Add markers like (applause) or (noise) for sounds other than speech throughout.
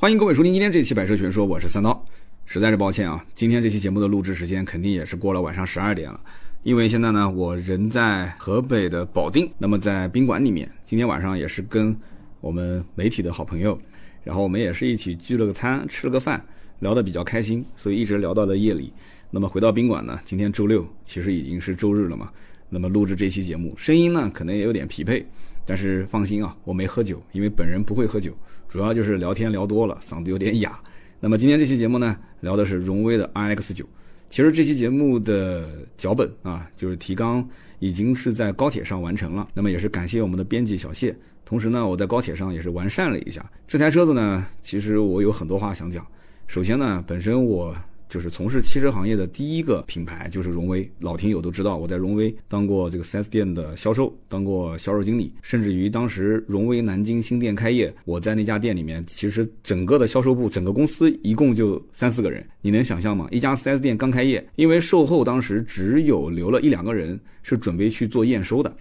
欢迎各位收听今天这期《百车全说》，我是三刀。实在是抱歉啊，今天这期节目的录制时间肯定也是过了晚上十二点了，因为现在呢，我人在河北的保定，那么在宾馆里面，今天晚上也是跟我们媒体的好朋友，然后我们也是一起聚了个餐，吃了个饭，聊得比较开心，所以一直聊到了夜里。那么回到宾馆呢，今天周六，其实已经是周日了嘛。那么录制这期节目，声音呢可能也有点疲惫，但是放心啊，我没喝酒，因为本人不会喝酒，主要就是聊天聊多了，嗓子有点哑。那么今天这期节目呢，聊的是荣威的 iX 九。其实这期节目的脚本啊，就是提纲已经是在高铁上完成了。那么也是感谢我们的编辑小谢，同时呢，我在高铁上也是完善了一下这台车子呢。其实我有很多话想讲。首先呢，本身我。就是从事汽车行业的第一个品牌就是荣威，老听友都知道，我在荣威当过这个 4S 店的销售，当过销售经理，甚至于当时荣威南京新店开业，我在那家店里面，其实整个的销售部，整个公司一共就三四个人，你能想象吗？一家 4S 店刚开业，因为售后当时只有留了一两个人是准备去做验收的，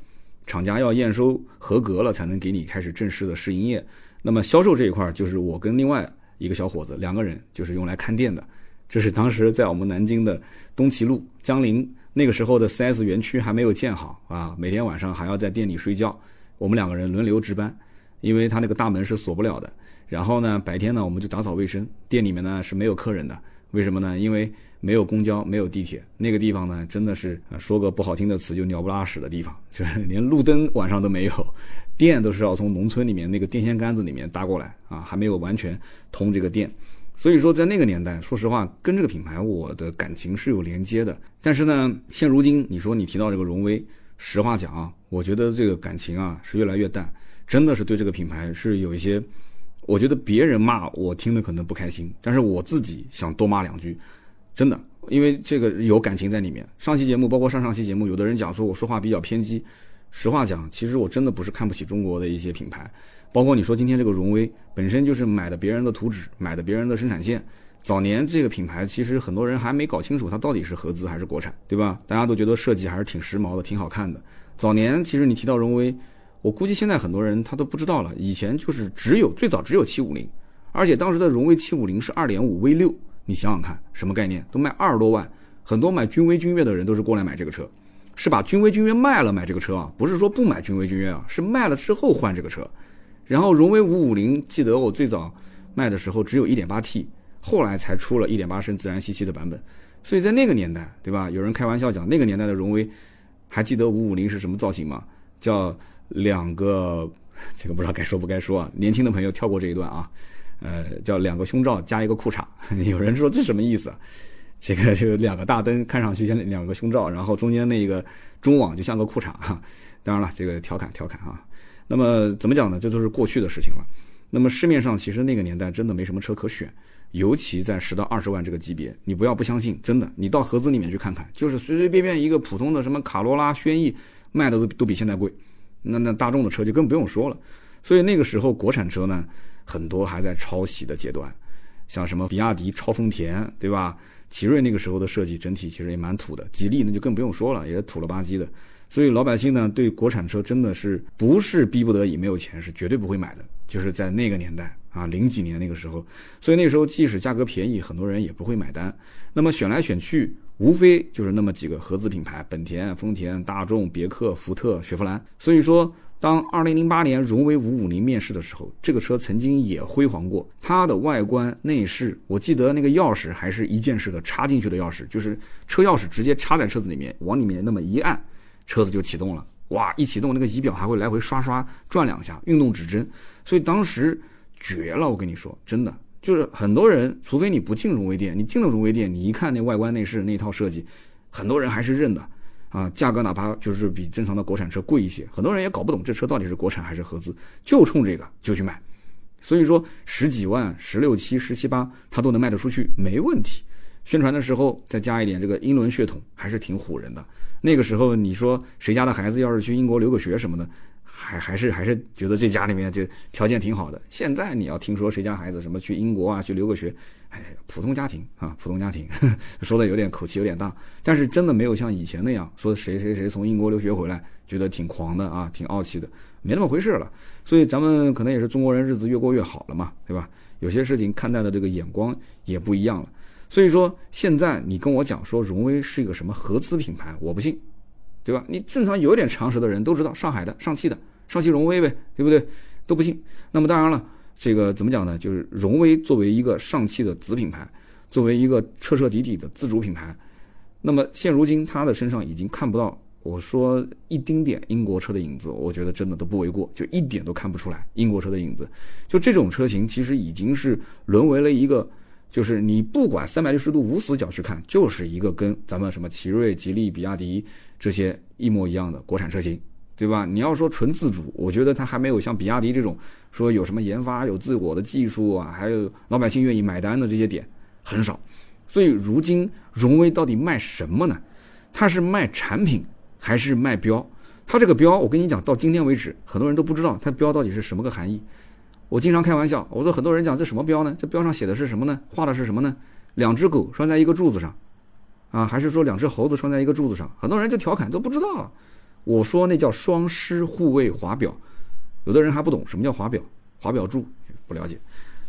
厂家要验收合格了才能给你开始正式的试营业。那么销售这一块就是我跟另外一个小伙子两个人，就是用来看店的。这是当时在我们南京的东齐路江陵那个时候的 4S 园区还没有建好啊，每天晚上还要在店里睡觉，我们两个人轮流值班，因为他那个大门是锁不了的。然后呢，白天呢我们就打扫卫生，店里面呢是没有客人的，为什么呢？因为没有公交，没有地铁，那个地方呢真的是说个不好听的词就鸟不拉屎的地方，就是 (laughs) 连路灯晚上都没有，电都是要从农村里面那个电线杆子里面搭过来啊，还没有完全通这个电。所以说，在那个年代，说实话，跟这个品牌我的感情是有连接的。但是呢，现如今你说你提到这个荣威，实话讲啊，我觉得这个感情啊是越来越淡，真的是对这个品牌是有一些，我觉得别人骂我听的可能不开心，但是我自己想多骂两句，真的，因为这个有感情在里面。上期节目包括上上期节目，有的人讲说我说话比较偏激，实话讲，其实我真的不是看不起中国的一些品牌。包括你说今天这个荣威本身就是买的别人的图纸，买的别人的生产线。早年这个品牌其实很多人还没搞清楚它到底是合资还是国产，对吧？大家都觉得设计还是挺时髦的，挺好看的。早年其实你提到荣威，我估计现在很多人他都不知道了。以前就是只有最早只有七五零，而且当时的荣威七五零是二点五 V 六，你想想看什么概念？都卖二十多万，很多买君威君越的人都是过来买这个车，是把君威君越卖了买这个车啊，不是说不买君威君越啊，是卖了之后换这个车。然后荣威五五零，记得我最早卖的时候只有一点八 T，后来才出了一点八升自然吸气的版本。所以在那个年代，对吧？有人开玩笑讲，那个年代的荣威，还记得五五零是什么造型吗？叫两个，这个不知道该说不该说啊。年轻的朋友跳过这一段啊。呃，叫两个胸罩加一个裤衩。(laughs) 有人说这什么意思？这个就两个大灯，看上去像两个胸罩，然后中间那个中网就像个裤衩哈。当然了，这个调侃调侃啊。那么怎么讲呢？这都是过去的事情了。那么市面上其实那个年代真的没什么车可选，尤其在十到二十万这个级别，你不要不相信，真的，你到合资里面去看看，就是随随便便一个普通的什么卡罗拉、轩逸卖的都都比现在贵。那那大众的车就更不用说了。所以那个时候国产车呢，很多还在抄袭的阶段，像什么比亚迪超丰田，对吧？奇瑞那个时候的设计整体其实也蛮土的，吉利那就更不用说了，也是土了吧唧的。所以老百姓呢，对国产车真的是不是逼不得已没有钱，是绝对不会买的。就是在那个年代啊，零几年那个时候，所以那时候即使价格便宜，很多人也不会买单。那么选来选去，无非就是那么几个合资品牌：本田、丰田、大众、别克、福特、雪佛兰。所以说，当2008年荣威550面世的时候，这个车曾经也辉煌过。它的外观内饰，我记得那个钥匙还是一键式的插进去的钥匙，就是车钥匙直接插在车子里面，往里面那么一按。车子就启动了，哇！一启动，那个仪表还会来回刷刷转两下，运动指针，所以当时绝了。我跟你说，真的，就是很多人，除非你不进荣威店，你进了荣威店，你一看那外观内饰那套设计，很多人还是认的啊。价格哪怕就是比正常的国产车贵一些，很多人也搞不懂这车到底是国产还是合资，就冲这个就去买。所以说十几万、十六七、十七八，它都能卖得出去，没问题。宣传的时候再加一点这个英伦血统，还是挺唬人的。那个时候，你说谁家的孩子要是去英国留个学什么的，还还是还是觉得这家里面就条件挺好的。现在你要听说谁家孩子什么去英国啊，去留个学，哎，普通家庭啊，普通家庭，(laughs) 说的有点口气有点大，但是真的没有像以前那样说谁谁谁从英国留学回来，觉得挺狂的啊，挺傲气的，没那么回事了。所以咱们可能也是中国人日子越过越好了嘛，对吧？有些事情看待的这个眼光也不一样了。所以说，现在你跟我讲说荣威是一个什么合资品牌，我不信，对吧？你正常有点常识的人都知道，上海的上汽的上汽荣威呗，对不对？都不信。那么当然了，这个怎么讲呢？就是荣威作为一个上汽的子品牌，作为一个彻彻底底的自主品牌，那么现如今它的身上已经看不到。我说一丁点英国车的影子，我觉得真的都不为过，就一点都看不出来英国车的影子。就这种车型，其实已经是沦为了一个，就是你不管三百六十度无死角去看，就是一个跟咱们什么奇瑞、吉利、比亚迪这些一模一样的国产车型，对吧？你要说纯自主，我觉得它还没有像比亚迪这种说有什么研发、有自我的技术啊，还有老百姓愿意买单的这些点很少。所以如今荣威到底卖什么呢？它是卖产品。还是卖标，它这个标，我跟你讲，到今天为止，很多人都不知道它标到底是什么个含义。我经常开玩笑，我说很多人讲这什么标呢？这标上写的是什么呢？画的是什么呢？两只狗拴在一个柱子上，啊，还是说两只猴子拴在一个柱子上？很多人就调侃都不知道。我说那叫双狮护卫华表，有的人还不懂什么叫华表，华表柱不了解，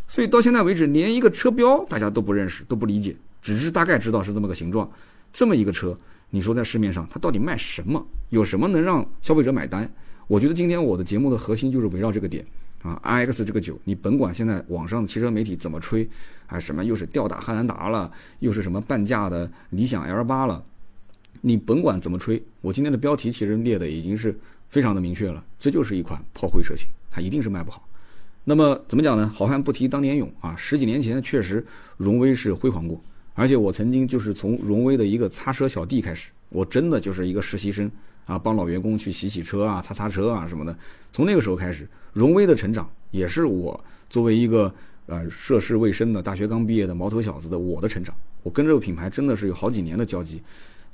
所以到现在为止，连一个车标大家都不认识，都不理解，只是大概知道是这么个形状，这么一个车。你说在市面上它到底卖什么？有什么能让消费者买单？我觉得今天我的节目的核心就是围绕这个点啊，i x 这个九，你甭管现在网上汽车媒体怎么吹，啊什么又是吊打汉兰达了，又是什么半价的理想 L 八了，你甭管怎么吹，我今天的标题其实列的已经是非常的明确了，这就是一款炮灰车型，它一定是卖不好。那么怎么讲呢？好汉不提当年勇啊，十几年前确实荣威是辉煌过。而且我曾经就是从荣威的一个擦车小弟开始，我真的就是一个实习生啊，帮老员工去洗洗车啊、擦擦车啊什么的。从那个时候开始，荣威的成长也是我作为一个呃涉世未深的大学刚毕业的毛头小子的我的成长。我跟这个品牌真的是有好几年的交集。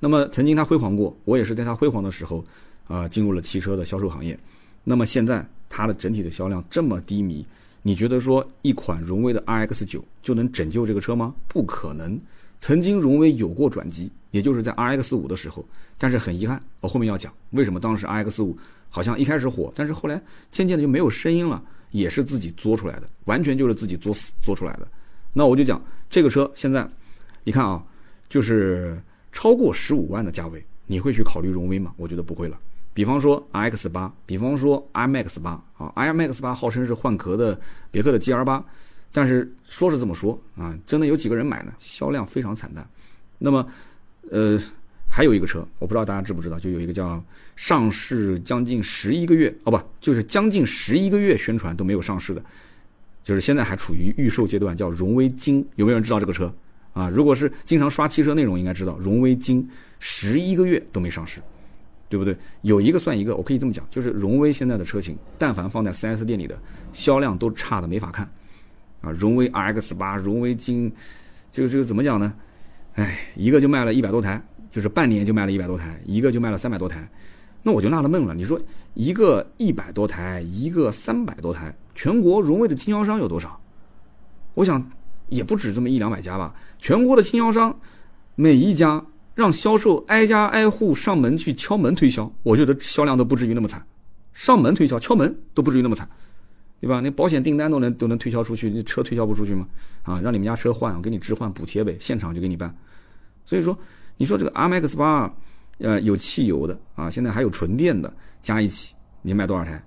那么曾经它辉煌过，我也是在它辉煌的时候啊进入了汽车的销售行业。那么现在它的整体的销量这么低迷。你觉得说一款荣威的 RX 九就能拯救这个车吗？不可能。曾经荣威有过转机，也就是在 RX 五的时候，但是很遗憾，我后面要讲为什么当时 RX 五好像一开始火，但是后来渐渐的就没有声音了，也是自己作出来的，完全就是自己作死作出来的。那我就讲这个车现在，你看啊，就是超过十五万的价位，你会去考虑荣威吗？我觉得不会了。比方说 RX 八，比方说 IMAX 八啊，IMAX 八号称是换壳的别克的 GR 八，但是说是这么说啊，真的有几个人买呢？销量非常惨淡。那么，呃，还有一个车，我不知道大家知不知道，就有一个叫上市将近十一个月哦，不，就是将近十一个月宣传都没有上市的，就是现在还处于预售阶段，叫荣威金，有没有人知道这个车啊？如果是经常刷汽车内容，应该知道荣威金十一个月都没上市。对不对？有一个算一个，我可以这么讲，就是荣威现在的车型，但凡放在 4S 店里的销量都差的没法看，啊，荣威 RX 八、荣威金，这个这个怎么讲呢？哎，一个就卖了一百多台，就是半年就卖了一百多台，一个就卖了三百多台，那我就纳了闷了。你说一个一百多台，一个三百多台，全国荣威的经销商有多少？我想也不止这么一两百家吧。全国的经销商每一家。让销售挨家挨户上门去敲门推销，我觉得销量都不至于那么惨。上门推销、敲门都不至于那么惨，对吧？那保险订单都能都能推销出去，那车推销不出去吗？啊，让你们家车换，我给你置换补贴呗，现场就给你办。所以说，你说这个 R Max 八，呃，有汽油的啊，现在还有纯电的，加一起你卖多少台？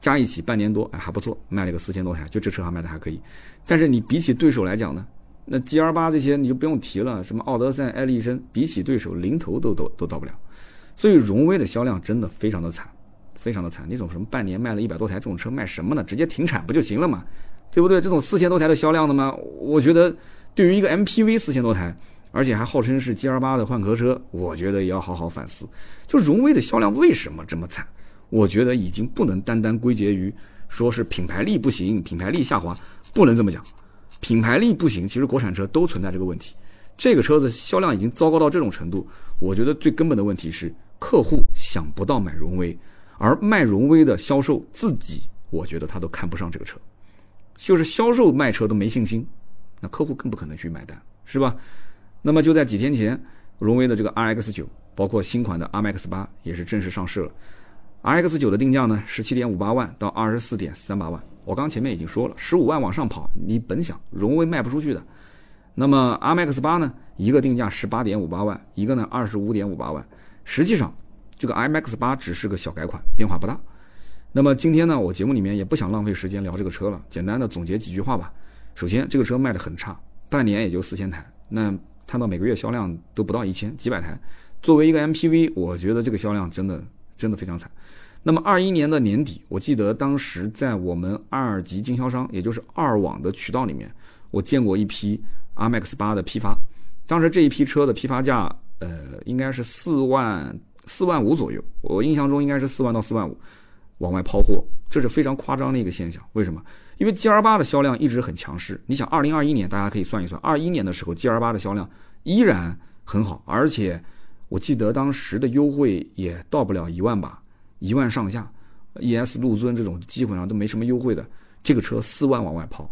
加一起半年多，哎，还不错，卖了个四千多台，就这车还卖的还可以。但是你比起对手来讲呢？那 G R 八这些你就不用提了，什么奥德赛、艾力绅，比起对手零头都都都到不了，所以荣威的销量真的非常的惨，非常的惨。那种什么半年卖了一百多台这种车卖什么呢？直接停产不就行了嘛，对不对？这种四千多台的销量的吗？我觉得对于一个 M P V 四千多台，而且还号称是 G R 八的换壳车，我觉得也要好好反思。就荣威的销量为什么这么惨？我觉得已经不能单单归结于说是品牌力不行，品牌力下滑，不能这么讲。品牌力不行，其实国产车都存在这个问题。这个车子销量已经糟糕到这种程度，我觉得最根本的问题是客户想不到买荣威，而卖荣威的销售自己，我觉得他都看不上这个车，就是销售卖车都没信心，那客户更不可能去买单，是吧？那么就在几天前，荣威的这个 RX 九，包括新款的 rmx 八也是正式上市了。RX 九的定价呢，十七点五八万到二十四点三八万，我刚前面已经说了，十五万往上跑，你本想荣威卖不出去的。那么 RMX 八呢，一个定价十八点五八万，一个呢二十五点五八万。实际上，这个 imx 八只是个小改款，变化不大。那么今天呢，我节目里面也不想浪费时间聊这个车了，简单的总结几句话吧。首先，这个车卖的很差，半年也就四千台，那看到每个月销量都不到一千，几百台。作为一个 MPV，我觉得这个销量真的真的非常惨。那么二一年的年底，我记得当时在我们二级经销商，也就是二网的渠道里面，我见过一批 RMX 八的批发。当时这一批车的批发价，呃，应该是四万四万五左右。我印象中应该是四万到四万五，往外抛货，这是非常夸张的一个现象。为什么？因为 G R 八的销量一直很强势。你想，二零二一年大家可以算一算，二一年的时候 G R 八的销量依然很好，而且。我记得当时的优惠也到不了一万吧，一万上下，ES 陆尊这种基本上都没什么优惠的，这个车四万往外抛，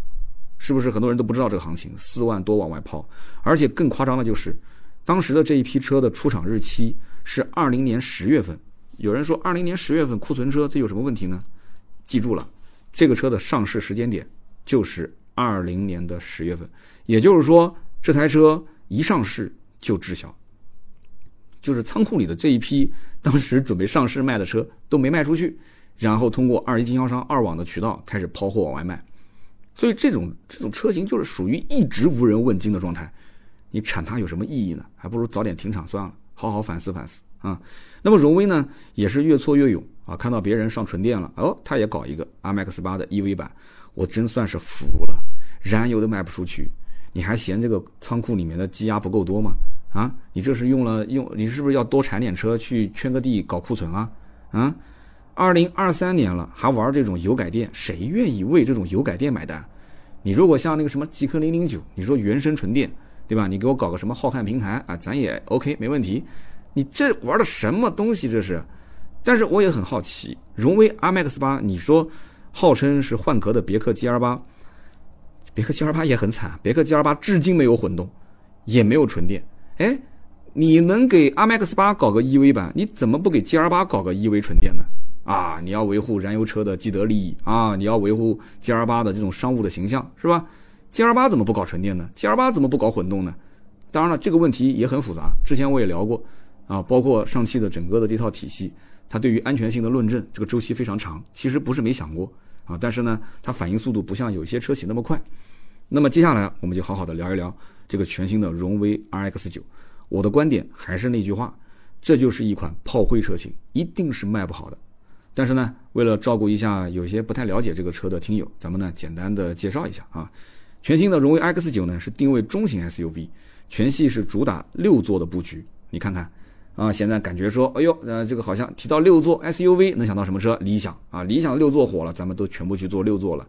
是不是很多人都不知道这个行情？四万多往外抛，而且更夸张的就是，当时的这一批车的出厂日期是二零年十月份。有人说二零年十月份库存车，这有什么问题呢？记住了，这个车的上市时间点就是二零年的十月份，也就是说这台车一上市就滞销。就是仓库里的这一批当时准备上市卖的车都没卖出去，然后通过二级经销商二网的渠道开始抛货往外卖，所以这种这种车型就是属于一直无人问津的状态，你产它有什么意义呢？还不如早点停产算了，好好反思反思啊。那么荣威呢，也是越挫越勇啊，看到别人上纯电了，哦，他也搞一个 RMX 八的 EV 版，我真算是服了，燃油都卖不出去，你还嫌这个仓库里面的积压不够多吗？啊，你这是用了用，你是不是要多产点车去圈个地搞库存啊？啊，二零二三年了还玩这种油改电，谁愿意为这种油改电买单？你如果像那个什么极氪零零九，你说原生纯电，对吧？你给我搞个什么浩瀚平台啊，咱也 OK 没问题。你这玩的什么东西这是？但是我也很好奇，荣威 RMX 八，你说号称是换壳的别克 GL 八，别克 GL 八也很惨，别克 GL 八至今没有混动，也没有纯电。哎，你能给 RMX 八搞个 EV 版，你怎么不给 GL 八搞个 EV 纯电呢？啊，你要维护燃油车的既得利益啊，你要维护 GL 八的这种商务的形象是吧？GL 八怎么不搞纯电呢？GL 八怎么不搞混动呢？当然了，这个问题也很复杂，之前我也聊过啊，包括上汽的整个的这套体系，它对于安全性的论证这个周期非常长，其实不是没想过啊，但是呢，它反应速度不像有些车企那么快。那么接下来我们就好好的聊一聊。这个全新的荣威 RX 九，我的观点还是那句话，这就是一款炮灰车型，一定是卖不好的。但是呢，为了照顾一下有些不太了解这个车的听友，咱们呢简单的介绍一下啊。全新的荣威 X 九呢是定位中型 SUV，全系是主打六座的布局。你看看啊，现在感觉说，哎呦，呃，这个好像提到六座 SUV 能想到什么车？理想啊，理想六座火了，咱们都全部去做六座了。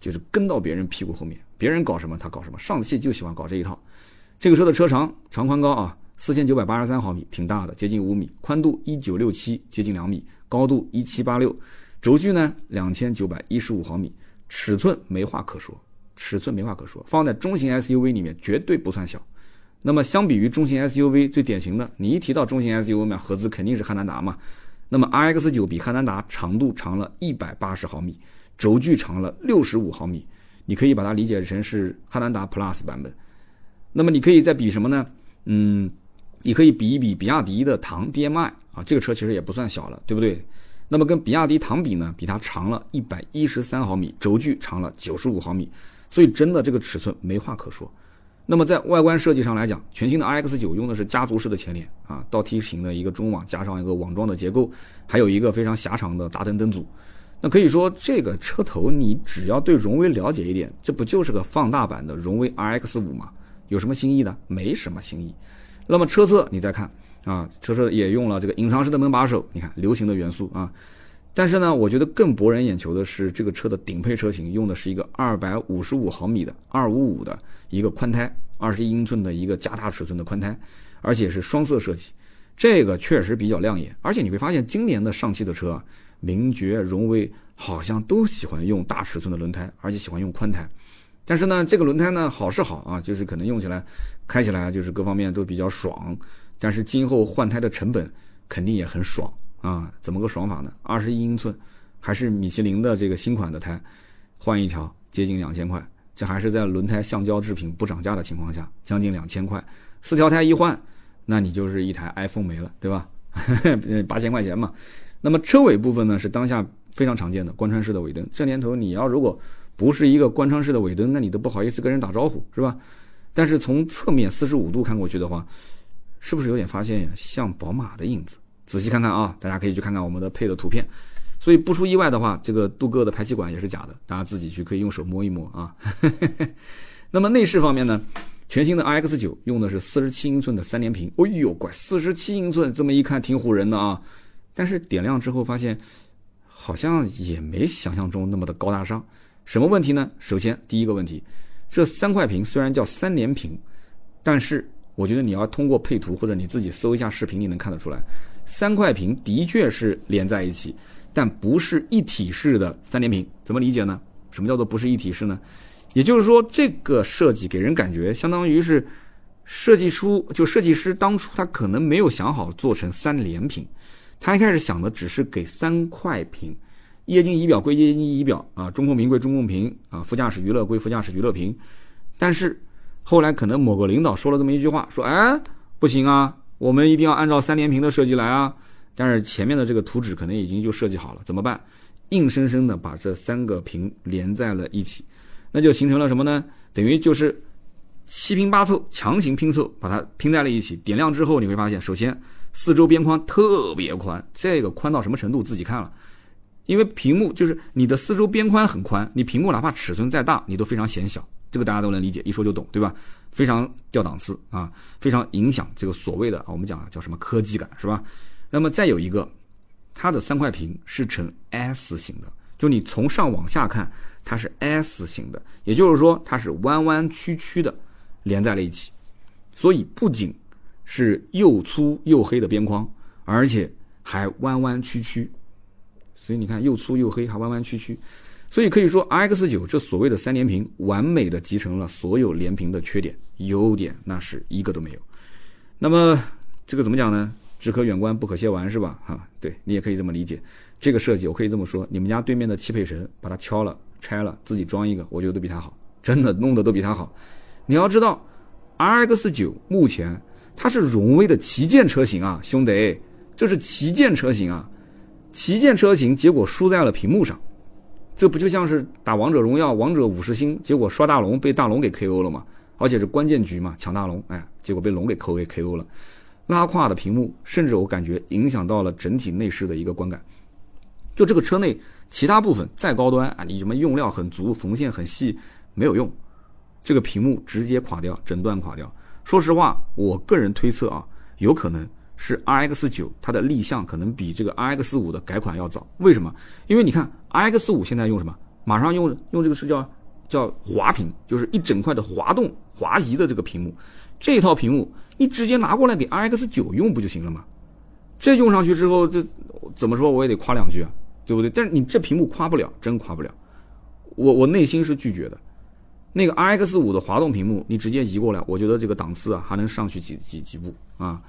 就是跟到别人屁股后面，别人搞什么他搞什么，上汽就喜欢搞这一套。这个车的车长长宽高啊，四千九百八十三毫米，挺大的，接近五米；宽度一九六七，接近两米；高度一七八六，轴距呢两千九百一十五毫米，尺寸没话可说，尺寸没话可说，放在中型 SUV 里面绝对不算小。那么相比于中型 SUV 最典型的，你一提到中型 SUV 嘛，合资肯定是汉兰达嘛。那么 RX 九比汉兰达长度长了一百八十毫米。轴距长了六十五毫米，你可以把它理解成是汉兰达 Plus 版本。那么你可以再比什么呢？嗯，你可以比一比比亚迪的唐 DMI 啊，这个车其实也不算小了，对不对？那么跟比亚迪唐比呢，比它长了一百一十三毫米，轴距长了九十五毫米，所以真的这个尺寸没话可说。那么在外观设计上来讲，全新的 RX 九用的是家族式的前脸啊，倒梯形的一个中网，加上一个网状的结构，还有一个非常狭长的大灯灯组。那可以说，这个车头你只要对荣威了解一点，这不就是个放大版的荣威 RX 五吗？有什么新意的？没什么新意。那么车侧你再看啊，车侧也用了这个隐藏式的门把手，你看流行的元素啊。但是呢，我觉得更博人眼球的是这个车的顶配车型用的是一个二百五十五毫米的二五五的一个宽胎，二十一英寸的一个加大尺寸的宽胎，而且是双色设计，这个确实比较亮眼。而且你会发现，今年的上汽的车啊。名爵、荣威好像都喜欢用大尺寸的轮胎，而且喜欢用宽胎。但是呢，这个轮胎呢好是好啊，就是可能用起来、开起来就是各方面都比较爽。但是今后换胎的成本肯定也很爽啊！怎么个爽法呢？二十一英寸，还是米其林的这个新款的胎，换一条接近两千块，这还是在轮胎橡胶制品不涨价的情况下，将近两千块。四条胎一换，那你就是一台 iPhone 没了，对吧？(laughs) 八千块钱嘛。那么车尾部分呢，是当下非常常见的贯穿式的尾灯。这年头你要如果不是一个贯穿式的尾灯，那你都不好意思跟人打招呼，是吧？但是从侧面四十五度看过去的话，是不是有点发现像宝马的影子？仔细看看啊，大家可以去看看我们的配的图片。所以不出意外的话，这个镀铬的排气管也是假的，大家自己去可以用手摸一摸啊。(laughs) 那么内饰方面呢，全新的 RX 九用的是四十七英寸的三连屏，哎呦，乖，四十七英寸，这么一看挺唬人的啊。但是点亮之后发现，好像也没想象中那么的高大上。什么问题呢？首先第一个问题，这三块屏虽然叫三连屏，但是我觉得你要通过配图或者你自己搜一下视频，你能看得出来，三块屏的确是连在一起。但不是一体式的三连屏，怎么理解呢？什么叫做不是一体式呢？也就是说，这个设计给人感觉相当于是设计出就设计师当初他可能没有想好做成三连屏，他一开始想的只是给三块屏，液晶仪表归液晶仪表啊，中控屏归中控屏啊，副驾驶娱乐归副驾驶娱乐屏。但是后来可能某个领导说了这么一句话，说哎不行啊，我们一定要按照三连屏的设计来啊。但是前面的这个图纸可能已经就设计好了，怎么办？硬生生的把这三个屏连在了一起，那就形成了什么呢？等于就是七拼八凑，强行拼凑，把它拼在了一起。点亮之后，你会发现，首先四周边框特别宽，这个宽到什么程度自己看了。因为屏幕就是你的四周边宽很宽，你屏幕哪怕尺寸再大，你都非常显小，这个大家都能理解，一说就懂，对吧？非常掉档次啊，非常影响这个所谓的我们讲叫什么科技感，是吧？那么再有一个，它的三块屏是呈 S 型的，就你从上往下看，它是 S 型的，也就是说它是弯弯曲曲的连在了一起，所以不仅是又粗又黑的边框，而且还弯弯曲曲，所以你看又粗又黑还弯弯曲曲，所以可以说 RX 九这所谓的三连屏完美的集成了所有连屏的缺点，优点那是一个都没有。那么这个怎么讲呢？只可远观不可亵玩是吧？哈，对你也可以这么理解。这个设计我可以这么说：你们家对面的汽配城把它敲了、拆了，自己装一个，我觉得都比它好，真的弄得都比它好。你要知道，RX 九目前它是荣威的旗舰车型啊，兄弟，这是旗舰车型啊，旗舰车型结果输在了屏幕上，这不就像是打王者荣耀王者五十星，结果刷大龙被大龙给 KO 了吗？而且是关键局嘛，抢大龙，哎，结果被龙给扣给 KO 了。拉胯的屏幕，甚至我感觉影响到了整体内饰的一个观感。就这个车内其他部分再高端啊，你什么用料很足，缝线很细，没有用，这个屏幕直接垮掉，整段垮掉。说实话，我个人推测啊，有可能是 RX 九它的立项可能比这个 RX 五的改款要早。为什么？因为你看 RX 五现在用什么？马上用用这个是叫叫滑屏，就是一整块的滑动滑移的这个屏幕。这套屏幕你直接拿过来给 RX 九用不就行了吗？这用上去之后，这怎么说我也得夸两句啊，对不对？但是你这屏幕夸不了，真夸不了。我我内心是拒绝的。那个 RX 五的滑动屏幕，你直接移过来，我觉得这个档次啊还能上去几几几步啊？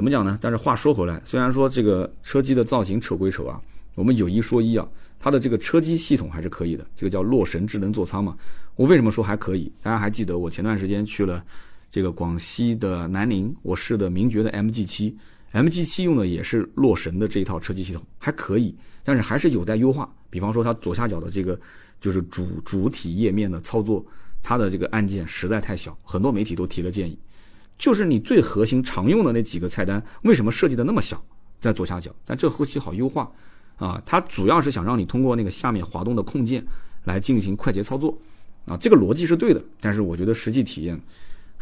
怎么讲呢？但是话说回来，虽然说这个车机的造型丑归丑啊，我们有一说一啊，它的这个车机系统还是可以的。这个叫洛神智能座舱嘛。我为什么说还可以？大家还记得我前段时间去了。这个广西的南宁，我试的名爵的 MG 七，MG 七用的也是洛神的这一套车机系统，还可以，但是还是有待优化。比方说它左下角的这个就是主主体页面的操作，它的这个按键实在太小，很多媒体都提了建议。就是你最核心常用的那几个菜单，为什么设计的那么小，在左下角？但这后期好优化啊，它主要是想让你通过那个下面滑动的控件来进行快捷操作啊，这个逻辑是对的，但是我觉得实际体验。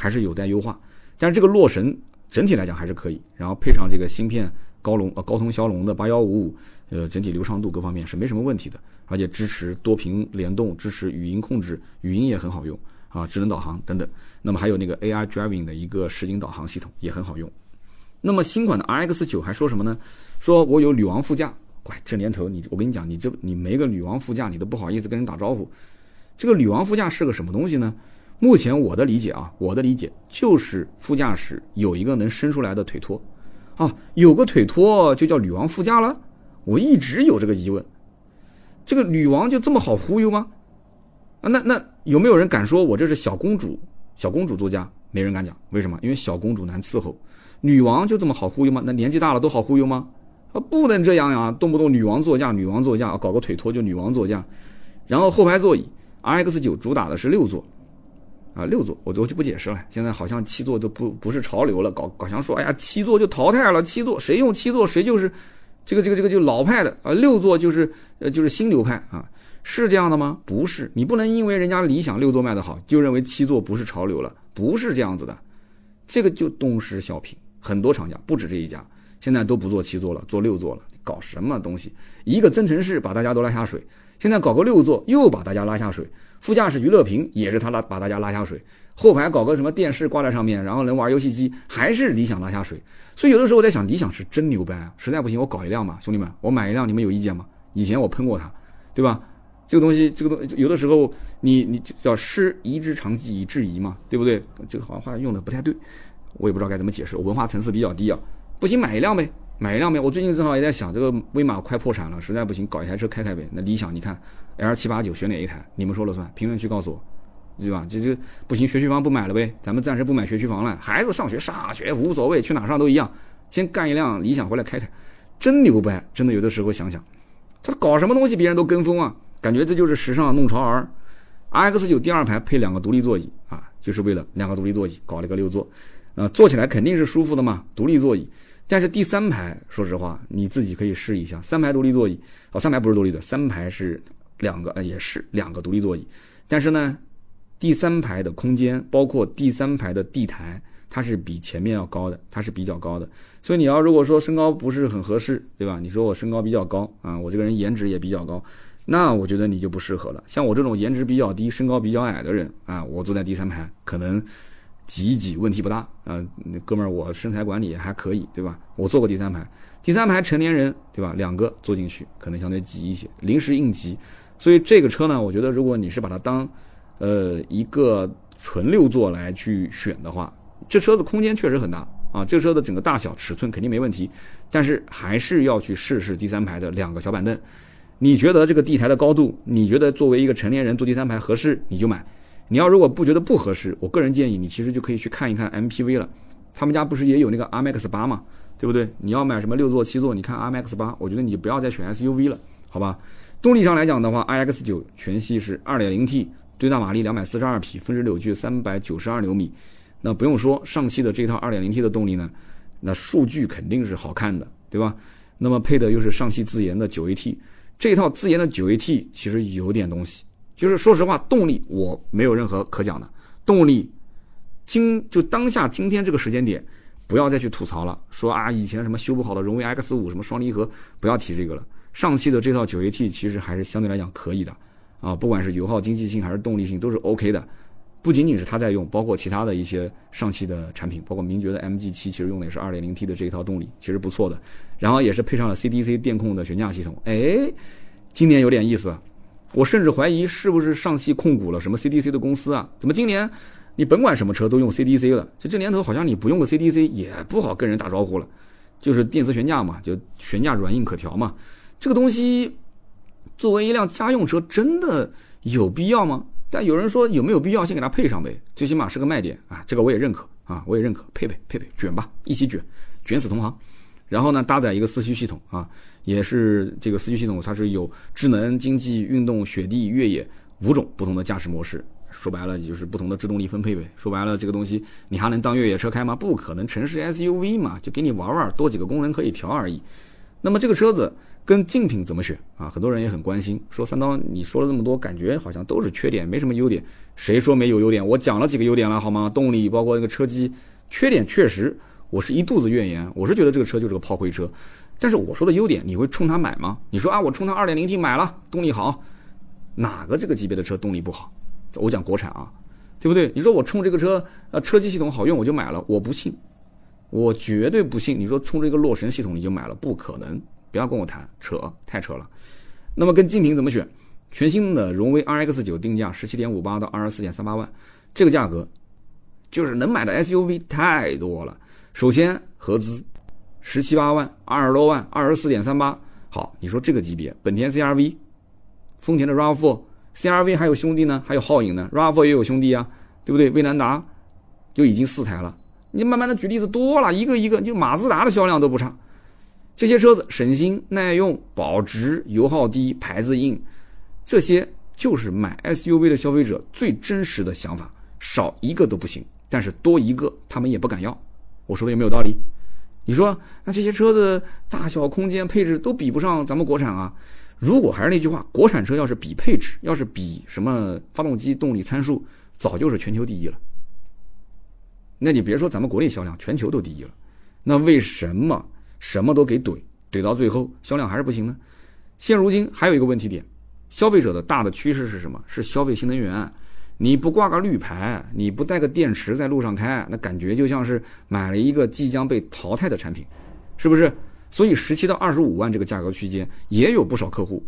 还是有待优化，但是这个洛神整体来讲还是可以，然后配上这个芯片高龙呃高通骁龙的八幺五五，呃整体流畅度各方面是没什么问题的，而且支持多屏联动，支持语音控制，语音也很好用啊，智能导航等等。那么还有那个 AI Driving 的一个实景导航系统也很好用。那么新款的 RX 九还说什么呢？说我有女王副驾，乖，这年头你我跟你讲，你这你没个女王副驾，你都不好意思跟人打招呼。这个女王副驾是个什么东西呢？目前我的理解啊，我的理解就是副驾驶有一个能伸出来的腿托，啊，有个腿托就叫女王副驾了。我一直有这个疑问，这个女王就这么好忽悠吗？啊，那那有没有人敢说我这是小公主？小公主座驾？没人敢讲，为什么？因为小公主难伺候，女王就这么好忽悠吗？那年纪大了都好忽悠吗？啊，不能这样呀！动不动女王座驾，女王座驾，搞个腿托就女王座驾。然后后排座椅，RX 九主打的是六座，啊，六座，我我就不解释了。现在好像七座都不不是潮流了，搞搞想说，哎呀，七座就淘汰了，七座谁用七座谁就是这个这个这个就老派的啊，六座就是呃就是新流派啊，是这样的吗？不是，你不能因为人家理想六座卖的好，就认为七座不是潮流了，不是这样子的，这个就东施效颦，很多厂家不止这一家，现在都不做七座了，做六座了，搞什么东西？一个增程式把大家都拉下水。现在搞个六座又把大家拉下水，副驾驶娱乐屏也是他拉把大家拉下水，后排搞个什么电视挂在上面，然后能玩游戏机，还是理想拉下水。所以有的时候我在想，理想是真牛掰啊！实在不行我搞一辆嘛，兄弟们，我买一辆，你们有意见吗？以前我喷过它，对吧？这个东西，这个东有的时候你你叫师夷之长技以制夷嘛，对不对？这个好像话用的不太对，我也不知道该怎么解释，文化层次比较低啊。不行，买一辆呗。买一辆呗，我最近正好也在想，这个威马快破产了，实在不行搞一台车开开呗。那理想，你看 L 七八九选哪一台？你们说了算，评论区告诉我，对吧？这这不行，学区房不买了呗，咱们暂时不买学区房了。孩子上学上学无所谓，去哪上都一样。先干一辆理想回来开开，真牛掰！真的有的时候想想，他搞什么东西别人都跟风啊，感觉这就是时尚弄潮儿。RX 九第二排配两个独立座椅啊，就是为了两个独立座椅搞了个六座，啊，坐起来肯定是舒服的嘛，独立座椅。但是第三排，说实话，你自己可以试一下，三排独立座椅哦，三排不是独立的，三排是两个，呃，也是两个独立座椅。但是呢，第三排的空间，包括第三排的地台，它是比前面要高的，它是比较高的。所以你要如果说身高不是很合适，对吧？你说我身高比较高啊，我这个人颜值也比较高，那我觉得你就不适合了。像我这种颜值比较低、身高比较矮的人啊，我坐在第三排可能。挤一挤问题不大啊，那哥们儿我身材管理也还可以，对吧？我坐过第三排，第三排成年人，对吧？两个坐进去可能相对挤一些，临时应急。所以这个车呢，我觉得如果你是把它当，呃，一个纯六座来去选的话，这车子空间确实很大啊，这车的整个大小尺寸肯定没问题，但是还是要去试试第三排的两个小板凳。你觉得这个地台的高度，你觉得作为一个成年人坐第三排合适，你就买。你要如果不觉得不合适，我个人建议你其实就可以去看一看 MPV 了，他们家不是也有那个 RMX 八嘛，对不对？你要买什么六座七座，你看 RMX 八，我觉得你就不要再选 SUV 了，好吧？动力上来讲的话，iX 九全系是 2.0T，最大马力242匹，峰值扭矩392牛米，那不用说，上汽的这套 2.0T 的动力呢，那数据肯定是好看的，对吧？那么配的又是上汽自研的 9AT，这套自研的 9AT 其实有点东西。就是说实话，动力我没有任何可讲的。动力，今就当下今天这个时间点，不要再去吐槽了。说啊，以前什么修不好的荣威 X 五什么双离合，不要提这个了。上汽的这套九 AT 其实还是相对来讲可以的啊，不管是油耗经济性还是动力性都是 OK 的。不仅仅是它在用，包括其他的一些上汽的产品，包括名爵的 MG 七，其实用的也是 2.0T 的这一套动力，其实不错的。然后也是配上了 CDC 电控的悬架系统，哎，今年有点意思。我甚至怀疑是不是上汽控股了什么 CDC 的公司啊？怎么今年你甭管什么车都用 CDC 了？就这年头好像你不用个 CDC 也不好跟人打招呼了。就是电磁悬架嘛，就悬架软硬可调嘛。这个东西作为一辆家用车真的有必要吗？但有人说有没有必要先给它配上呗？最起码是个卖点啊，这个我也认可啊，我也认可，配配配配卷吧，一起卷，卷死同行。然后呢，搭载一个四驱系统啊。也是这个四驱系统，它是有智能、经济、运动、雪地、越野五种不同的驾驶模式。说白了就是不同的制动力分配呗。说白了，这个东西你还能当越野车开吗？不可能，城市 SUV 嘛，就给你玩玩，多几个功能可以调而已。那么这个车子跟竞品怎么选啊？很多人也很关心。说三刀，你说了这么多，感觉好像都是缺点，没什么优点。谁说没有优点？我讲了几个优点了，好吗？动力包括那个车机，缺点确实，我是一肚子怨言。我是觉得这个车就是个炮灰车。但是我说的优点，你会冲它买吗？你说啊，我冲它二点零 T 买了，动力好，哪个这个级别的车动力不好？我讲国产啊，对不对？你说我冲这个车，呃，车机系统好用，我就买了，我不信，我绝对不信。你说冲这个洛神系统你就买了，不可能，不要跟我谈，扯，太扯了。那么跟竞品怎么选？全新的荣威 RX 九定价十七点五八到二十四点三八万，这个价格就是能买的 SUV 太多了。首先合资。十七八万，二十多万，二十四点三八。好，你说这个级别，本田 CRV、丰田的 RAV4、CRV 还有兄弟呢，还有皓影呢，RAV4 也有兄弟啊，对不对？威兰达就已经四台了。你慢慢的举例子多了，一个一个，就马自达的销量都不差。这些车子省心、耐用、保值、油耗低、牌子硬，这些就是买 SUV 的消费者最真实的想法。少一个都不行，但是多一个他们也不敢要。我说的有没有道理？你说那这些车子大小、空间、配置都比不上咱们国产啊？如果还是那句话，国产车要是比配置，要是比什么发动机动力参数，早就是全球第一了。那你别说咱们国内销量，全球都第一了。那为什么什么都给怼，怼到最后销量还是不行呢？现如今还有一个问题点，消费者的大的趋势是什么？是消费新能源。你不挂个绿牌，你不带个电池在路上开，那感觉就像是买了一个即将被淘汰的产品，是不是？所以十七到二十五万这个价格区间，也有不少客户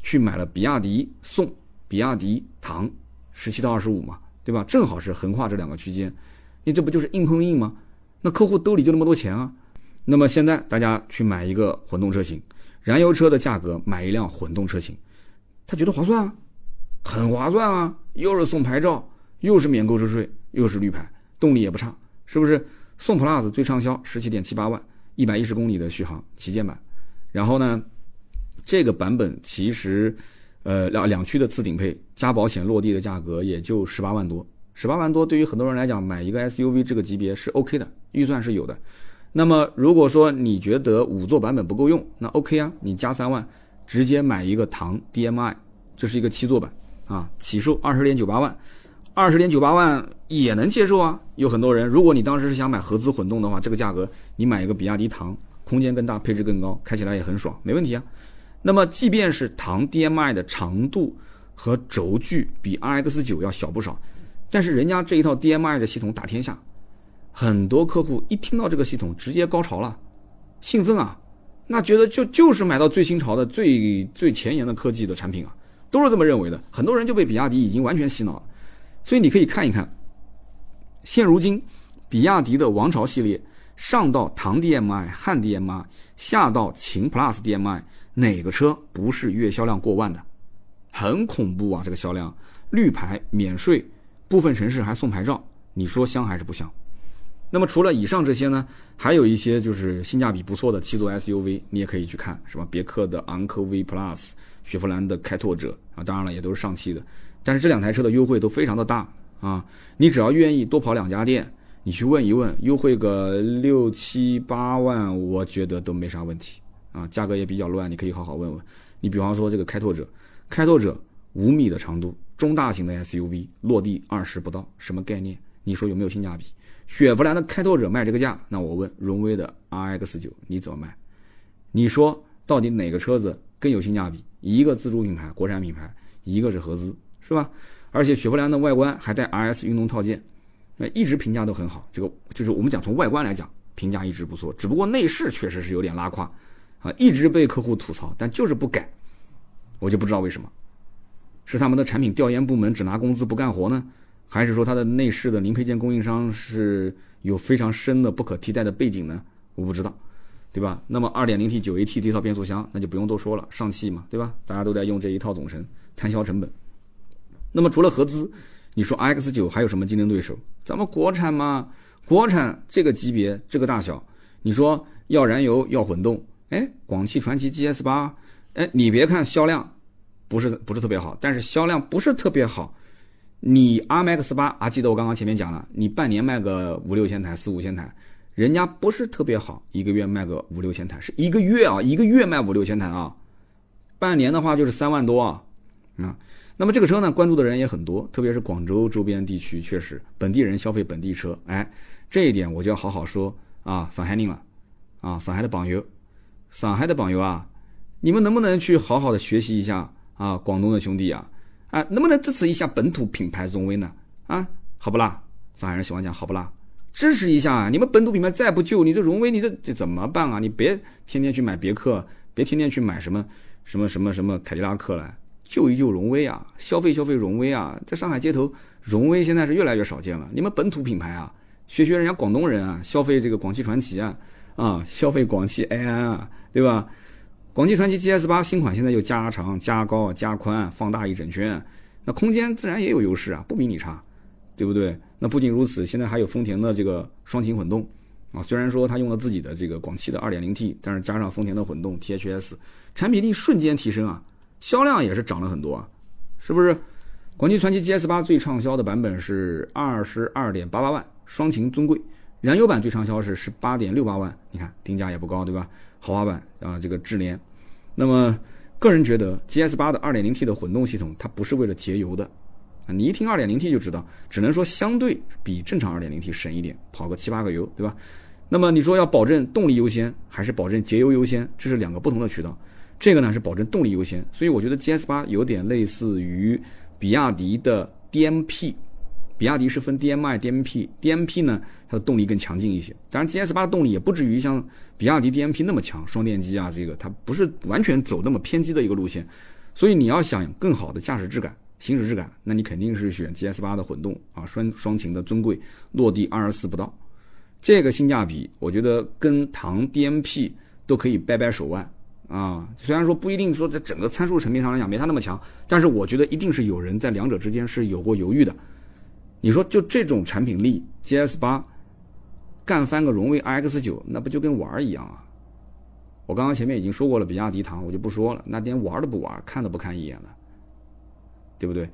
去买了比亚迪宋、比亚迪唐，十七到二十五嘛，对吧？正好是横跨这两个区间。你这不就是硬碰硬吗？那客户兜里就那么多钱啊。那么现在大家去买一个混动车型，燃油车的价格买一辆混动车型，他觉得划算啊，很划算啊，又是送牌照，又是免购置税，又是绿牌，动力也不差，是不是？宋 plus 最畅销十七点七八万，一百一十公里的续航旗舰版。然后呢，这个版本其实，呃两两驱的次顶配加保险落地的价格也就十八万多。十八万多，对于很多人来讲，买一个 SUV 这个级别是 OK 的，预算是有的。那么，如果说你觉得五座版本不够用，那 OK 啊，你加三万，直接买一个唐 DMI，这是一个七座版啊，起售二十点九八万，二十点九八万也能接受啊。有很多人，如果你当时是想买合资混动的话，这个价格你买一个比亚迪唐，空间更大，配置更高，开起来也很爽，没问题啊。那么，即便是唐 DMI 的长度和轴距比 RX 九要小不少。但是人家这一套 DMI 的系统打天下，很多客户一听到这个系统直接高潮了，兴奋啊，那觉得就就是买到最新潮的、最最前沿的科技的产品啊，都是这么认为的。很多人就被比亚迪已经完全洗脑了，所以你可以看一看，现如今比亚迪的王朝系列上到唐 DMI、汉 DMI，下到秦 Plus DMI，哪个车不是月销量过万的？很恐怖啊，这个销量，绿牌免税。部分城市还送牌照，你说香还是不香？那么除了以上这些呢，还有一些就是性价比不错的七座 SUV，你也可以去看，什么别克的昂科威 Plus、雪佛兰的开拓者啊，当然了，也都是上汽的。但是这两台车的优惠都非常的大啊，你只要愿意多跑两家店，你去问一问，优惠个六七八万，我觉得都没啥问题啊，价格也比较乱，你可以好好问问。你比方说这个开拓者，开拓者五米的长度。中大型的 SUV 落地二十不到，什么概念？你说有没有性价比？雪佛兰的开拓者卖这个价，那我问荣威的 RX 九你怎么卖？你说到底哪个车子更有性价比？一个自主品牌、国产品牌，一个是合资，是吧？而且雪佛兰的外观还带 RS 运动套件，那一直评价都很好。这个就是我们讲从外观来讲，评价一直不错。只不过内饰确实是有点拉胯，啊，一直被客户吐槽，但就是不改，我就不知道为什么。是他们的产品调研部门只拿工资不干活呢，还是说它的内饰的零配件供应商是有非常深的不可替代的背景呢？我不知道，对吧？那么 2.0T 9AT 这套变速箱那就不用多说了，上汽嘛，对吧？大家都在用这一套总成，摊销成本。那么除了合资，你说 X9 还有什么竞争对手？咱们国产嘛，国产这个级别这个大小，你说要燃油要混动，哎，广汽传祺 GS8，哎，你别看销量。不是不是特别好，但是销量不是特别好。你 RMX 八啊，记得我刚刚前面讲了，你半年卖个五六千台、四五千台，人家不是特别好，一个月卖个五六千台，是一个月啊，一个月卖五六千台啊。半年的话就是三万多啊。啊，那么这个车呢，关注的人也很多，特别是广州周边地区，确实本地人消费本地车，哎，这一点我就要好好说啊，上海人了啊，上海的朋友，上海的朋友啊，你们能不能去好好的学习一下？啊，广东的兄弟啊，啊，能不能支持一下本土品牌荣威呢？啊，好不啦？上海人喜欢讲好不啦？支持一下啊，你们本土品牌再不救，你这荣威，你这这怎么办啊？你别天天去买别克，别天天去买什么什么什么什么凯迪拉克了，救一救荣威啊，消费消费荣威啊，在上海街头，荣威现在是越来越少见了。你们本土品牌啊，学学人家广东人啊，消费这个广汽传祺啊，啊，消费广汽埃安啊，对吧？广汽传祺 GS 八新款现在又加长、加高、加宽、放大一整圈，那空间自然也有优势啊，不比你差，对不对？那不仅如此，现在还有丰田的这个双擎混动啊，虽然说它用了自己的这个广汽的 2.0T，但是加上丰田的混动 THS，产品力瞬间提升啊，销量也是涨了很多啊，是不是？广汽传祺 GS 八最畅销的版本是二十二点八八万，双擎尊贵；燃油版最畅销是十八点六八万，你看定价也不高，对吧？豪华版啊，这个智联。那么个人觉得 GS 八的二点零 T 的混动系统，它不是为了节油的啊。你一听二点零 T 就知道，只能说相对比正常二点零 T 省一点，跑个七八个油，对吧？那么你说要保证动力优先，还是保证节油优先？这是两个不同的渠道。这个呢是保证动力优先，所以我觉得 GS 八有点类似于。比亚迪的 DMP，比亚迪是分 DMI、DMP，DMP 呢，它的动力更强劲一些。当然，GS 八的动力也不至于像比亚迪 DMP 那么强，双电机啊，这个它不是完全走那么偏激的一个路线。所以你要想更好的驾驶质感、行驶质感，那你肯定是选 GS 八的混动啊，双双擎的尊贵，落地二十四不到，这个性价比，我觉得跟唐 DMP 都可以掰掰手腕。啊，虽然说不一定说在整个参数层面上来讲没它那么强，但是我觉得一定是有人在两者之间是有过犹豫的。你说就这种产品力，GS 八干翻个荣威 RX 九，那不就跟玩儿一样啊？我刚刚前面已经说过了，比亚迪唐我就不说了，那连玩都不玩，看都不看一眼了，对不对？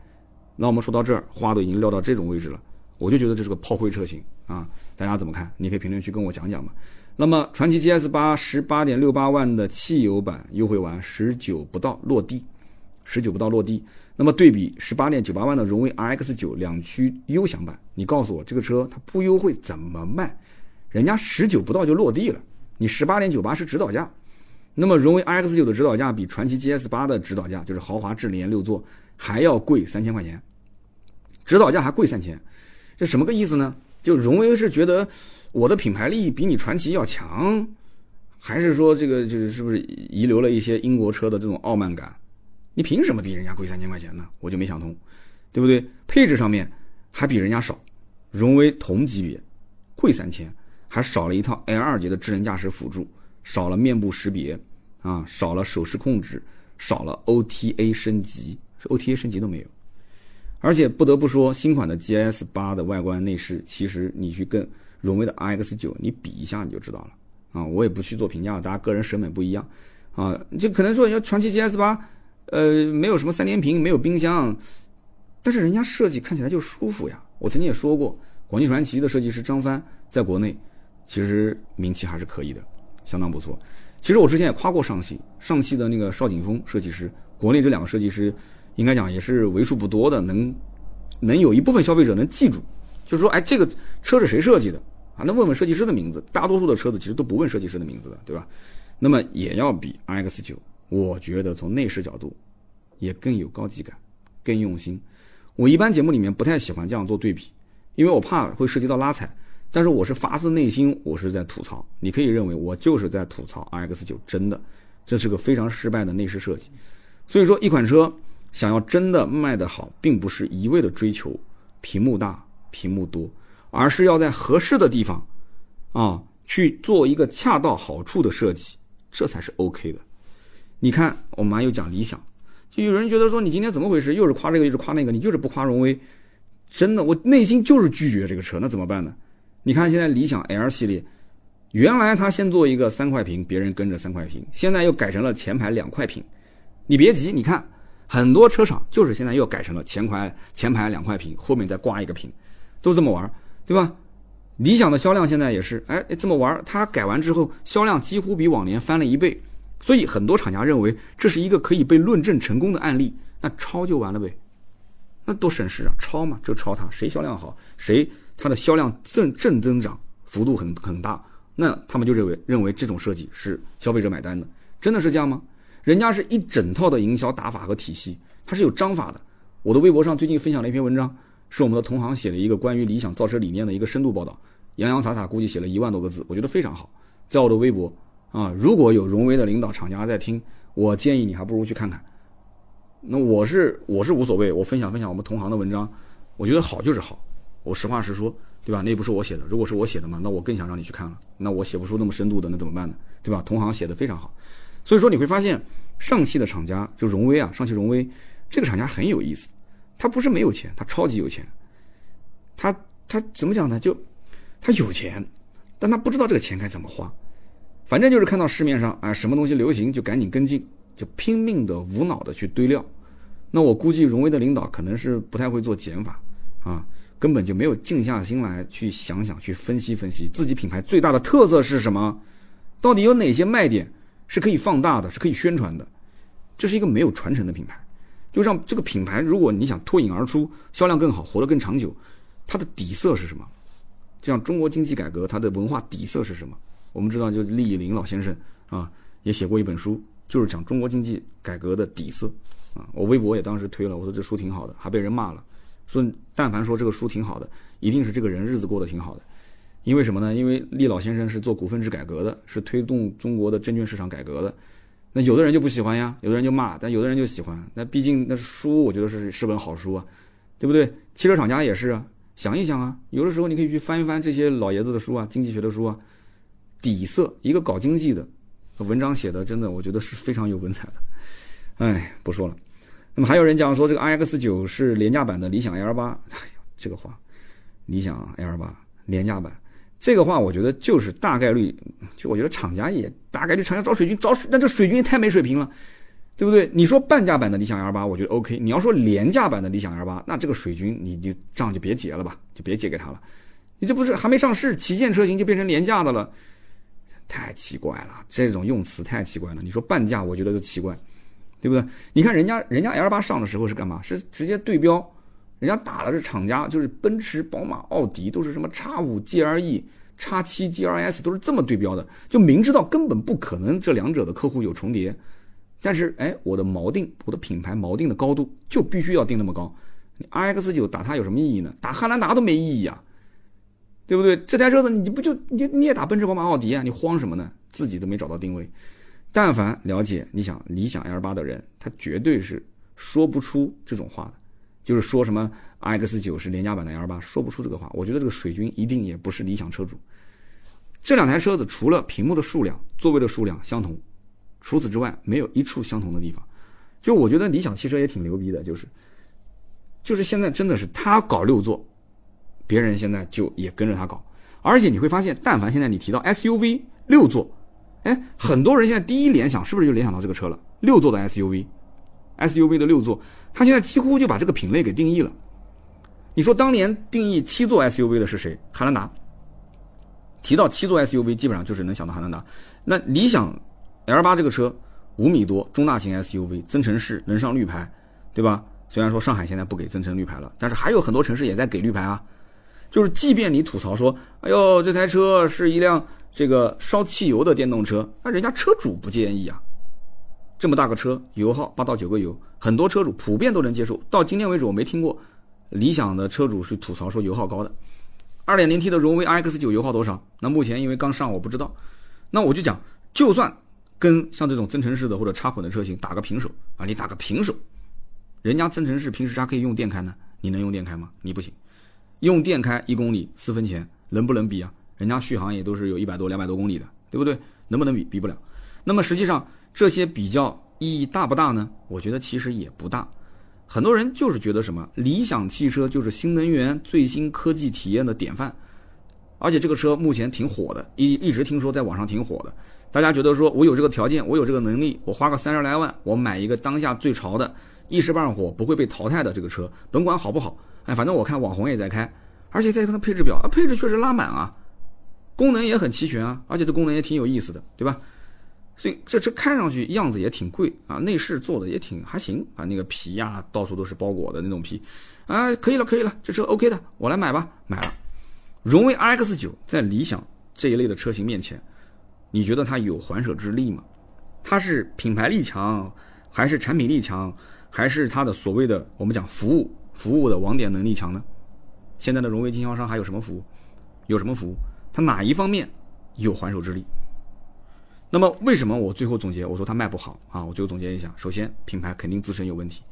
那我们说到这儿，话都已经撂到这种位置了，我就觉得这是个炮灰车型啊！大家怎么看？你可以评论区跟我讲讲嘛。那么，传祺 GS 八十八点六八万的汽油版优惠完十九不到落地，十九不到落地。那么对比十八点九八万的荣威 RX 九两驱优享版，你告诉我这个车它不优惠怎么卖？人家十九不到就落地了，你十八点九八是指导价。那么荣威 RX 九的指导价比传祺 GS 八的指导价，就是豪华智联六座还要贵三千块钱，指导价还贵三千，这什么个意思呢？就荣威是觉得。我的品牌力比你传奇要强，还是说这个就是是不是遗留了一些英国车的这种傲慢感？你凭什么比人家贵三千块钱呢？我就没想通，对不对？配置上面还比人家少，荣威同级别贵三千，还少了一套 L 二级的智能驾驶辅助，少了面部识别啊，少了手势控制，少了 OTA 升级，OTA 升级都没有。而且不得不说，新款的 GS 八的外观内饰，其实你去跟荣威的 RX 九，你比一下你就知道了啊！我也不去做评价，大家个人审美不一样啊。就可能说，要传祺 GS 八，呃，没有什么三连屏，没有冰箱，但是人家设计看起来就舒服呀。我曾经也说过，广汽传祺的设计师张帆在国内其实名气还是可以的，相当不错。其实我之前也夸过上汽，上汽的那个邵景峰设计师，国内这两个设计师应该讲也是为数不多的，能能有一部分消费者能记住，就是说，哎，这个车是谁设计的？啊，那问问设计师的名字，大多数的车子其实都不问设计师的名字的，对吧？那么也要比 RX 九，我觉得从内饰角度也更有高级感，更用心。我一般节目里面不太喜欢这样做对比，因为我怕会涉及到拉踩。但是我是发自内心，我是在吐槽。你可以认为我就是在吐槽 RX 九，真的，这是个非常失败的内饰设计。所以说，一款车想要真的卖得好，并不是一味的追求屏幕大、屏幕多。而是要在合适的地方，啊，去做一个恰到好处的设计，这才是 OK 的。你看，我们又讲理想，就有人觉得说你今天怎么回事？又是夸这个，又是夸那个，你就是不夸荣威。真的，我内心就是拒绝这个车，那怎么办呢？你看现在理想 L 系列，原来他先做一个三块屏，别人跟着三块屏，现在又改成了前排两块屏。你别急，你看很多车厂就是现在又改成了前排前排两块屏，后面再挂一个屏，都这么玩。对吧？理想的销量现在也是，哎，这么玩它改完之后，销量几乎比往年翻了一倍。所以很多厂家认为这是一个可以被论证成功的案例，那抄就完了呗，那多省事啊！抄嘛，就抄它，谁销量好，谁它的销量正正增长幅度很很大，那他们就认为认为这种设计是消费者买单的，真的是这样吗？人家是一整套的营销打法和体系，它是有章法的。我的微博上最近分享了一篇文章。是我们的同行写的一个关于理想造车理念的一个深度报道，洋洋洒洒估计写了一万多个字，我觉得非常好。在我的微博啊，如果有荣威的领导厂家在听，我建议你还不如去看看。那我是我是无所谓，我分享分享我们同行的文章，我觉得好就是好，我实话实说，对吧？那不是我写的，如果是我写的嘛，那我更想让你去看了。那我写不出那么深度的，那怎么办呢？对吧？同行写的非常好，所以说你会发现上汽的厂家就荣威啊，上汽荣威这个厂家很有意思。他不是没有钱，他超级有钱。他他怎么讲呢？就他有钱，但他不知道这个钱该怎么花。反正就是看到市面上啊什么东西流行就赶紧跟进，就拼命的无脑的去堆料。那我估计荣威的领导可能是不太会做减法啊，根本就没有静下心来去想想去分析分析自己品牌最大的特色是什么，到底有哪些卖点是可以放大的，是可以宣传的。这是一个没有传承的品牌，就让这个品牌，如果你想脱颖而出，销量更好，活得更长久，它的底色是什么？就像中国经济改革，它的文化底色是什么？我们知道，就是厉以林老先生啊，也写过一本书，就是讲中国经济改革的底色啊。我微博也当时推了，我说这书挺好的，还被人骂了，说但凡说这个书挺好的，一定是这个人日子过得挺好的。因为什么呢？因为厉老先生是做股份制改革的，是推动中国的证券市场改革的。那有的人就不喜欢呀，有的人就骂，但有的人就喜欢。那毕竟那书，我觉得是是本好书啊，对不对？汽车厂家也是啊，想一想啊，有的时候你可以去翻一翻这些老爷子的书啊，经济学的书啊。底色，一个搞经济的文章写的，真的我觉得是非常有文采的。哎，不说了。那么还有人讲说这个 iX 九是廉价版的理想 L 八，哎呦，这个话，理想 L 八廉价版，这个话我觉得就是大概率，就我觉得厂家也大概率厂家找水军找，那这水军也太没水平了，对不对？你说半价版的理想 L 八，我觉得 OK。你要说廉价版的理想 L 八，那这个水军你就账就别结了吧，就别结给他了。你这不是还没上市，旗舰车型就变成廉价的了？太奇怪了，这种用词太奇怪了。你说半价，我觉得就奇怪，对不对？你看人家人家 L 八上的时候是干嘛？是直接对标，人家打的是厂家，就是奔驰、宝马、奥迪都是什么叉五 GLE、叉七 GLS 都是这么对标的，就明知道根本不可能这两者的客户有重叠，但是哎，我的锚定，我的品牌锚定的高度就必须要定那么高。你 RX 九打它有什么意义呢？打汉兰达都没意义啊。对不对？这台车子你不就你你也打奔驰、宝马、奥迪啊？你慌什么呢？自己都没找到定位。但凡了解你想理想 L 八的人，他绝对是说不出这种话的。就是说什么 X 九是廉价版的 L 八，说不出这个话。我觉得这个水军一定也不是理想车主。这两台车子除了屏幕的数量、座位的数量相同，除此之外没有一处相同的地方。就我觉得理想汽车也挺牛逼的，就是就是现在真的是他搞六座。别人现在就也跟着他搞，而且你会发现，但凡现在你提到 SUV 六座，哎，很多人现在第一联想是不是就联想到这个车了？六座的 SUV，SUV 的六座，他现在几乎就把这个品类给定义了。你说当年定义七座 SUV 的是谁？汉兰达。提到七座 SUV，基本上就是能想到汉兰达。那理想 L 八这个车五米多，中大型 SUV，增程式，能上绿牌，对吧？虽然说上海现在不给增程绿牌了，但是还有很多城市也在给绿牌啊。就是，即便你吐槽说，哎呦，这台车是一辆这个烧汽油的电动车，那人家车主不介意啊。这么大个车，油耗八到九个油，很多车主普遍都能接受。到今天为止，我没听过理想的车主是吐槽说油耗高的。二点零 T 的荣威 RX 九油耗多少？那目前因为刚上，我不知道。那我就讲，就算跟像这种增程式的或者插混的车型打个平手啊，你打个平手，人家增程式平时它可以用电开呢，你能用电开吗？你不行。用电开一公里四分钱，能不能比啊？人家续航也都是有一百多、两百多公里的，对不对？能不能比？比不了。那么实际上这些比较意义大不大呢？我觉得其实也不大。很多人就是觉得什么理想汽车就是新能源最新科技体验的典范，而且这个车目前挺火的，一一直听说在网上挺火的。大家觉得说我有这个条件，我有这个能力，我花个三十来万，我买一个当下最潮的、一时半会不会被淘汰的这个车，甭管好不好。哎，反正我看网红也在开，而且再看它配置表啊，配置确实拉满啊，功能也很齐全啊，而且这功能也挺有意思的，对吧？所以这车看上去样子也挺贵啊，内饰做的也挺还行啊，那个皮呀到处都是包裹的那种皮，啊，可以了可以了，这车 OK 的，我来买吧，买了。荣威 RX 九在理想这一类的车型面前，你觉得它有还手之力吗？它是品牌力强，还是产品力强，还是它的所谓的我们讲服务？服务的网点能力强呢？现在的荣威经销商还有什么服务？有什么服务？它哪一方面有还手之力？那么为什么我最后总结我说它卖不好啊？我最后总结一下：首先，品牌肯定自身有问题，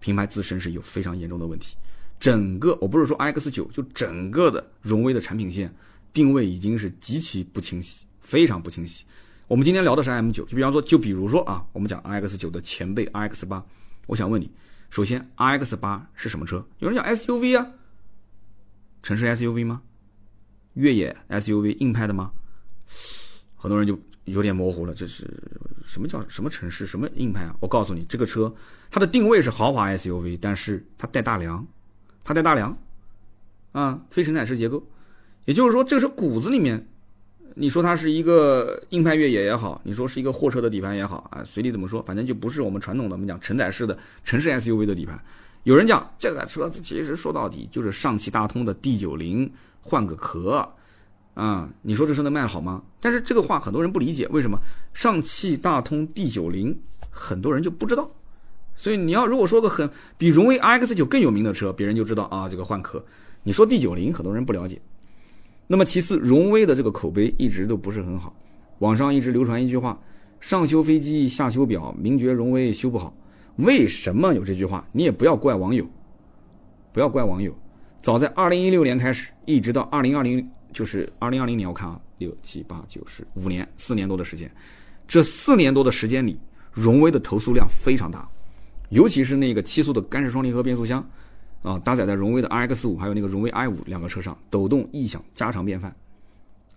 品牌自身是有非常严重的问题。整个我不是说 i x 九，就整个的荣威的产品线定位已经是极其不清晰，非常不清晰。我们今天聊的是 M 九，就比方说，就比如说啊，我们讲 i x 九的前辈 RX 八，我想问你。首先，RX 八是什么车？有人讲 SUV 啊，城市 SUV 吗？越野 SUV 硬派的吗？很多人就有点模糊了，这是什么叫什么城市什么硬派啊？我告诉你，这个车它的定位是豪华 SUV，但是它带大梁，它带大梁，啊，非承载式结构，也就是说，这个车骨子里面，你说它是一个硬派越野也好，你说是一个货车的底盘也好啊，随你怎么说，反正就不是我们传统的我们讲承载式的城市 SUV 的底盘。有人讲这个车子其实说到底就是上汽大通的 D 九零换个壳。啊，你说这车能卖好吗？但是这个话很多人不理解，为什么上汽大通 D 九零很多人就不知道？所以你要如果说个很比荣威 RX 九更有名的车，别人就知道啊，这个换壳。你说 D 九零很多人不了解。那么其次，荣威的这个口碑一直都不是很好，网上一直流传一句话：上修飞机，下修表，名爵荣威修不好。为什么有这句话？你也不要怪网友，不要怪网友。早在二零一六年开始，一直到二零二零。就是二零二零年，我看啊，六七八九十五年，四年多的时间，这四年多的时间里，荣威的投诉量非常大，尤其是那个七速的干式双离合变速箱，啊，搭载在荣威的 RX 五还有那个荣威 i 五两个车上，抖动异响家常便饭，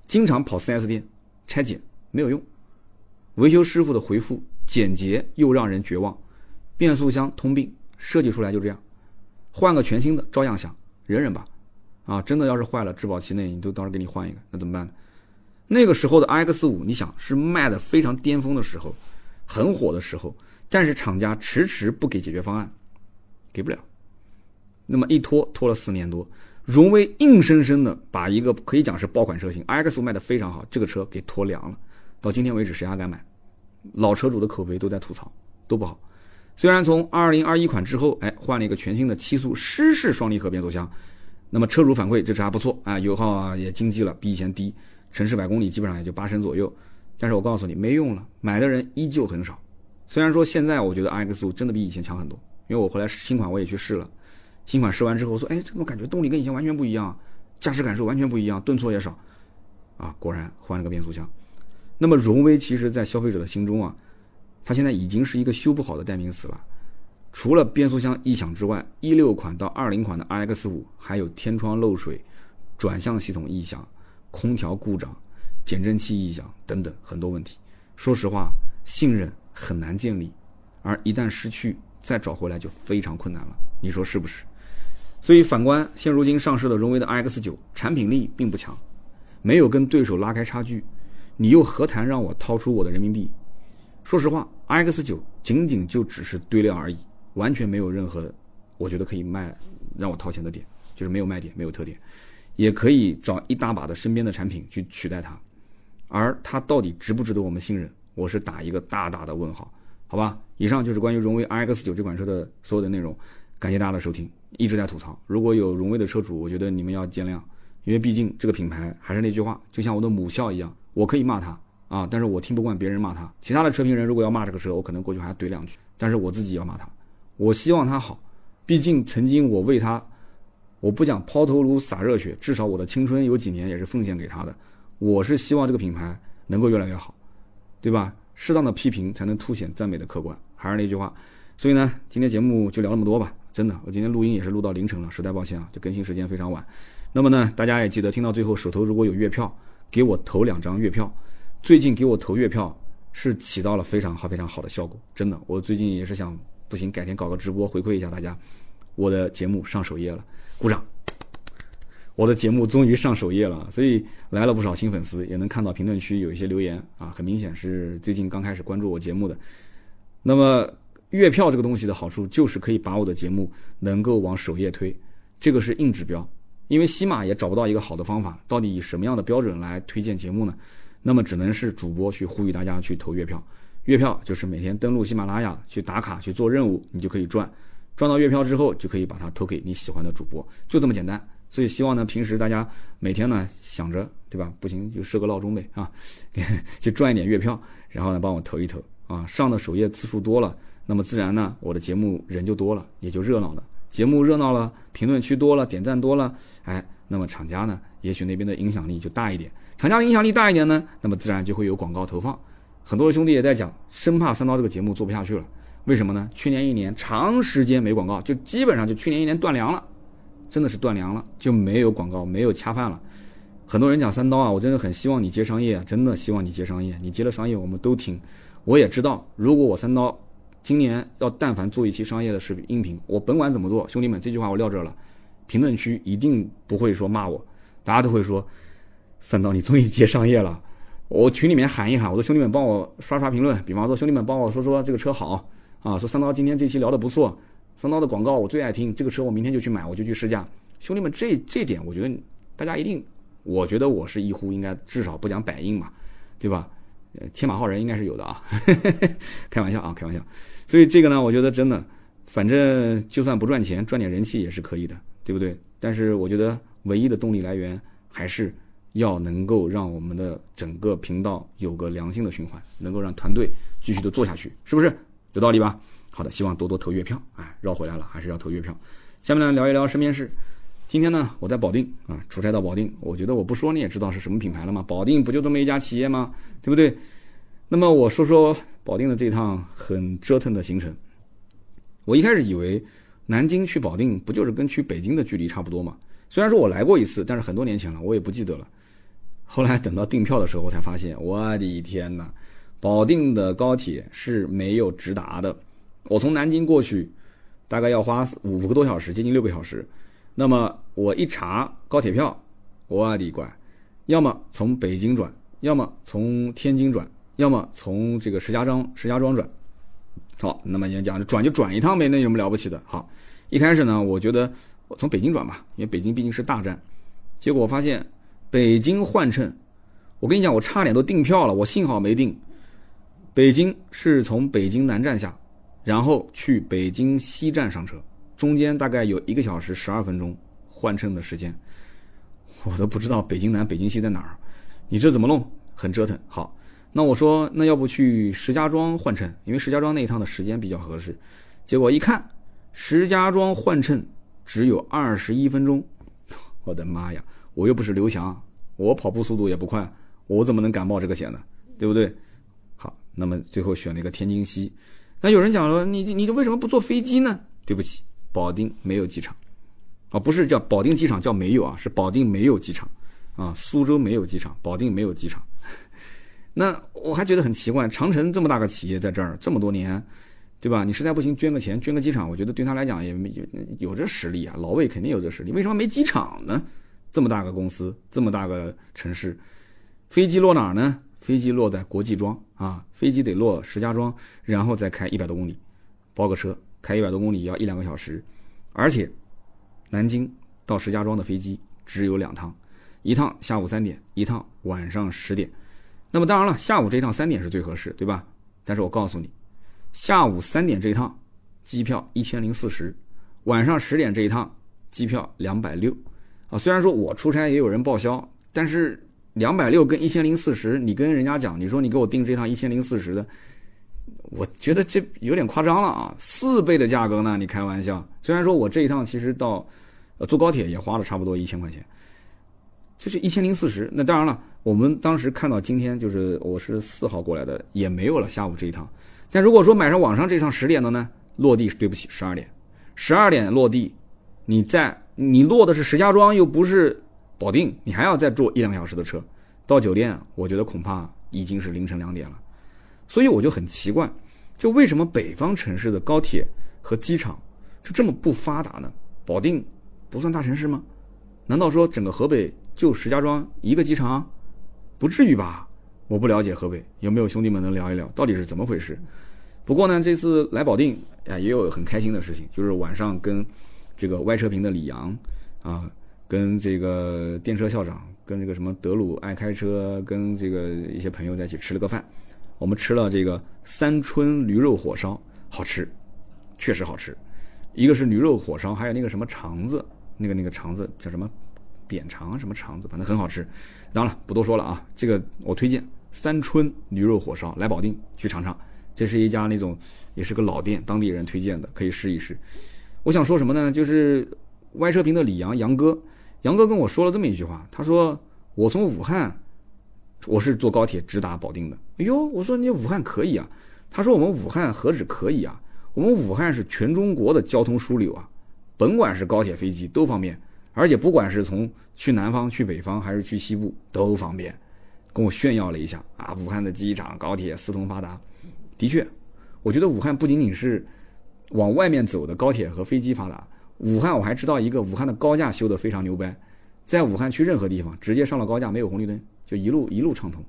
经常跑 4S 店拆解没有用，维修师傅的回复简洁又让人绝望，变速箱通病设计出来就这样，换个全新的照样响，忍忍吧。啊，真的要是坏了，质保期内你都到时候给你换一个，那怎么办呢？那个时候的 R X 五，你想是卖的非常巅峰的时候，很火的时候，但是厂家迟迟不给解决方案，给不了。那么一拖拖了四年多，荣威硬生生的把一个可以讲是爆款车型 iX 五卖的非常好，这个车给拖凉了。到今天为止，谁还敢买？老车主的口碑都在吐槽，都不好。虽然从二零二一款之后，哎，换了一个全新的七速湿式双离合变速箱。那么车主反馈这车还不错啊，油耗啊也经济了，比以前低，城市百公里基本上也就八升左右。但是我告诉你没用了，买的人依旧很少。虽然说现在我觉得 iX 五真的比以前强很多，因为我后来新款我也去试了，新款试完之后我说，哎，怎么感觉动力跟以前完全不一样，驾驶感受完全不一样，顿挫也少，啊，果然换了个变速箱。那么荣威其实在消费者的心中啊，它现在已经是一个修不好的代名词了。除了变速箱异响之外，一六款到二零款的 R X 五还有天窗漏水、转向系统异响、空调故障、减震器异响等等很多问题。说实话，信任很难建立，而一旦失去，再找回来就非常困难了。你说是不是？所以反观现如今上市的荣威的 iX 九，产品力并不强，没有跟对手拉开差距，你又何谈让我掏出我的人民币？说实话，iX 九仅仅就只是堆料而已。完全没有任何，我觉得可以卖让我掏钱的点，就是没有卖点，没有特点，也可以找一大把的身边的产品去取代它，而它到底值不值得我们信任，我是打一个大大的问号，好吧？以上就是关于荣威 RX 九这款车的所有的内容，感谢大家的收听，一直在吐槽，如果有荣威的车主，我觉得你们要见谅，因为毕竟这个品牌还是那句话，就像我的母校一样，我可以骂它啊，但是我听不惯别人骂它，其他的车评人如果要骂这个车，我可能过去还要怼两句，但是我自己要骂它。我希望他好，毕竟曾经我为他，我不讲抛头颅洒热血，至少我的青春有几年也是奉献给他的。我是希望这个品牌能够越来越好，对吧？适当的批评才能凸显赞美的客观。还是那句话，所以呢，今天节目就聊那么多吧。真的，我今天录音也是录到凌晨了，实在抱歉啊，就更新时间非常晚。那么呢，大家也记得听到最后，手头如果有月票，给我投两张月票。最近给我投月票是起到了非常好、非常好的效果，真的。我最近也是想。不行，改天搞个直播回馈一下大家。我的节目上首页了，鼓掌！我的节目终于上首页了，所以来了不少新粉丝，也能看到评论区有一些留言啊，很明显是最近刚开始关注我节目的。那么月票这个东西的好处就是可以把我的节目能够往首页推，这个是硬指标。因为西马也找不到一个好的方法，到底以什么样的标准来推荐节目呢？那么只能是主播去呼吁大家去投月票。月票就是每天登录喜马拉雅去打卡去做任务，你就可以赚，赚到月票之后就可以把它投给你喜欢的主播，就这么简单。所以希望呢，平时大家每天呢想着，对吧？不行就设个闹钟呗啊，(laughs) 去赚一点月票，然后呢帮我投一投啊。上的首页次数多了，那么自然呢我的节目人就多了，也就热闹了。节目热闹了，评论区多了，点赞多了，哎，那么厂家呢也许那边的影响力就大一点。厂家的影响力大一点呢，那么自然就会有广告投放。很多的兄弟也在讲，生怕三刀这个节目做不下去了。为什么呢？去年一年长时间没广告，就基本上就去年一年断粮了，真的是断粮了，就没有广告，没有恰饭了。很多人讲三刀啊，我真的很希望你接商业，真的希望你接商业。你接了商业，我们都听。我也知道，如果我三刀今年要但凡做一期商业的视频音频，我甭管怎么做，兄弟们，这句话我撂这了，评论区一定不会说骂我，大家都会说三刀你终于接商业了。我群里面喊一喊，我说兄弟们帮我刷刷评论，比方说兄弟们帮我说说这个车好啊，说三刀今天这期聊的不错，三刀的广告我最爱听，这个车我明天就去买，我就去试驾。兄弟们，这这点我觉得大家一定，我觉得我是一呼应该至少不讲百应嘛，对吧？呃，天马号人应该是有的啊，(laughs) 开玩笑啊，开玩笑。所以这个呢，我觉得真的，反正就算不赚钱，赚点人气也是可以的，对不对？但是我觉得唯一的动力来源还是。要能够让我们的整个频道有个良性的循环，能够让团队继续的做下去，是不是有道理吧？好的，希望多多投月票，哎，绕回来了，还是要投月票。下面呢，聊一聊身边事。今天呢，我在保定啊，出差到保定，我觉得我不说你也知道是什么品牌了嘛？保定不就这么一家企业吗？对不对？那么我说说保定的这趟很折腾的行程。我一开始以为南京去保定不就是跟去北京的距离差不多嘛？虽然说我来过一次，但是很多年前了，我也不记得了。后来等到订票的时候，我才发现，我的天哪！保定的高铁是没有直达的。我从南京过去，大概要花五个多小时，接近六个小时。那么我一查高铁票，我的乖，要么从北京转，要么从天津转，要么从这个石家庄石家庄转。好，那么人家讲转就转一趟呗，那有什么了不起的？好，一开始呢，我觉得我从北京转吧，因为北京毕竟是大站。结果我发现。北京换乘，我跟你讲，我差点都订票了，我幸好没订。北京是从北京南站下，然后去北京西站上车，中间大概有一个小时十二分钟换乘的时间，我都不知道北京南、北京西在哪儿。你这怎么弄？很折腾。好，那我说，那要不去石家庄换乘，因为石家庄那一趟的时间比较合适。结果一看，石家庄换乘只有二十一分钟，(laughs) 我的妈呀！我又不是刘翔，我跑步速度也不快，我怎么能敢冒这个险呢？对不对？好，那么最后选了一个天津西。那有人讲说，你你为什么不坐飞机呢？对不起，保定没有机场，啊，不是叫保定机场叫没有啊，是保定没有机场，啊，苏州没有机场，保定没有机场。(laughs) 那我还觉得很奇怪，长城这么大个企业在这儿这么多年，对吧？你实在不行捐个钱，捐个机场，我觉得对他来讲也没有有这实力啊，老魏肯定有这实力，为什么没机场呢？这么大个公司，这么大个城市，飞机落哪儿呢？飞机落在国际庄啊，飞机得落石家庄，然后再开一百多公里，包个车开一百多公里要一两个小时，而且南京到石家庄的飞机只有两趟，一趟下午三点，一趟晚上十点。那么当然了，下午这一趟三点是最合适，对吧？但是我告诉你，下午三点这一趟机票一千零四十，晚上十点这一趟机票两百六。啊，虽然说我出差也有人报销，但是两百六跟一千零四十，你跟人家讲，你说你给我订这趟一千零四十的，我觉得这有点夸张了啊，四倍的价格呢，你开玩笑。虽然说我这一趟其实到，呃，坐高铁也花了差不多一千块钱，就是一千零四十。那当然了，我们当时看到今天就是我是四号过来的，也没有了下午这一趟。但如果说买上网上这趟十点的呢，落地对不起十二点，十二点落地，你在。你落的是石家庄，又不是保定，你还要再坐一两个小时的车到酒店，我觉得恐怕已经是凌晨两点了。所以我就很奇怪，就为什么北方城市的高铁和机场就这么不发达呢？保定不算大城市吗？难道说整个河北就石家庄一个机场？不至于吧？我不了解河北，有没有兄弟们能聊一聊到底是怎么回事？不过呢，这次来保定啊，也有很开心的事情，就是晚上跟。这个歪车评的李阳，啊，跟这个电车校长，跟这个什么德鲁爱开车，跟这个一些朋友在一起吃了个饭。我们吃了这个三春驴肉火烧，好吃，确实好吃。一个是驴肉火烧，还有那个什么肠子，那个那个肠子叫什么扁肠什么肠子，反正很好吃。当然了，不多说了啊，这个我推荐三春驴肉火烧，来保定去尝尝。这是一家那种也是个老店，当地人推荐的，可以试一试。我想说什么呢？就是歪车评的李阳杨哥，杨哥跟我说了这么一句话，他说我从武汉，我是坐高铁直达保定的。哎呦，我说你武汉可以啊，他说我们武汉何止可以啊，我们武汉是全中国的交通枢纽啊，甭管是高铁、飞机都方便，而且不管是从去南方、去北方还是去西部都方便。跟我炫耀了一下。啊，武汉的机场、高铁四通发达。的确，我觉得武汉不仅仅是往外面走的高铁和飞机发达，武汉我还知道一个武汉的高架修得非常牛掰，在武汉去任何地方直接上了高架，没有红绿灯，就一路一路畅通。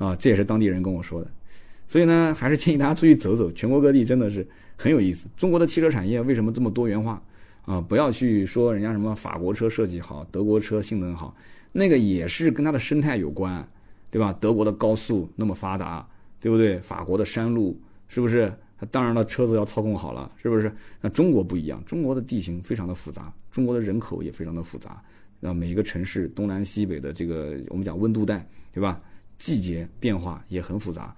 啊，这也是当地人跟我说的。所以呢，还是建议大家出去走走，全国各地真的是很有意思。中国的汽车产业为什么这么多元化啊？不要去说人家什么法国车设计好，德国车性能好，那个也是跟它的生态有关，对吧？德国的高速那么发达，对不对？法国的山路是不是？当然了，车子要操控好了，是不是？那中国不一样，中国的地形非常的复杂，中国的人口也非常的复杂，那每一个城市东南西北的这个我们讲温度带，对吧？季节变化也很复杂。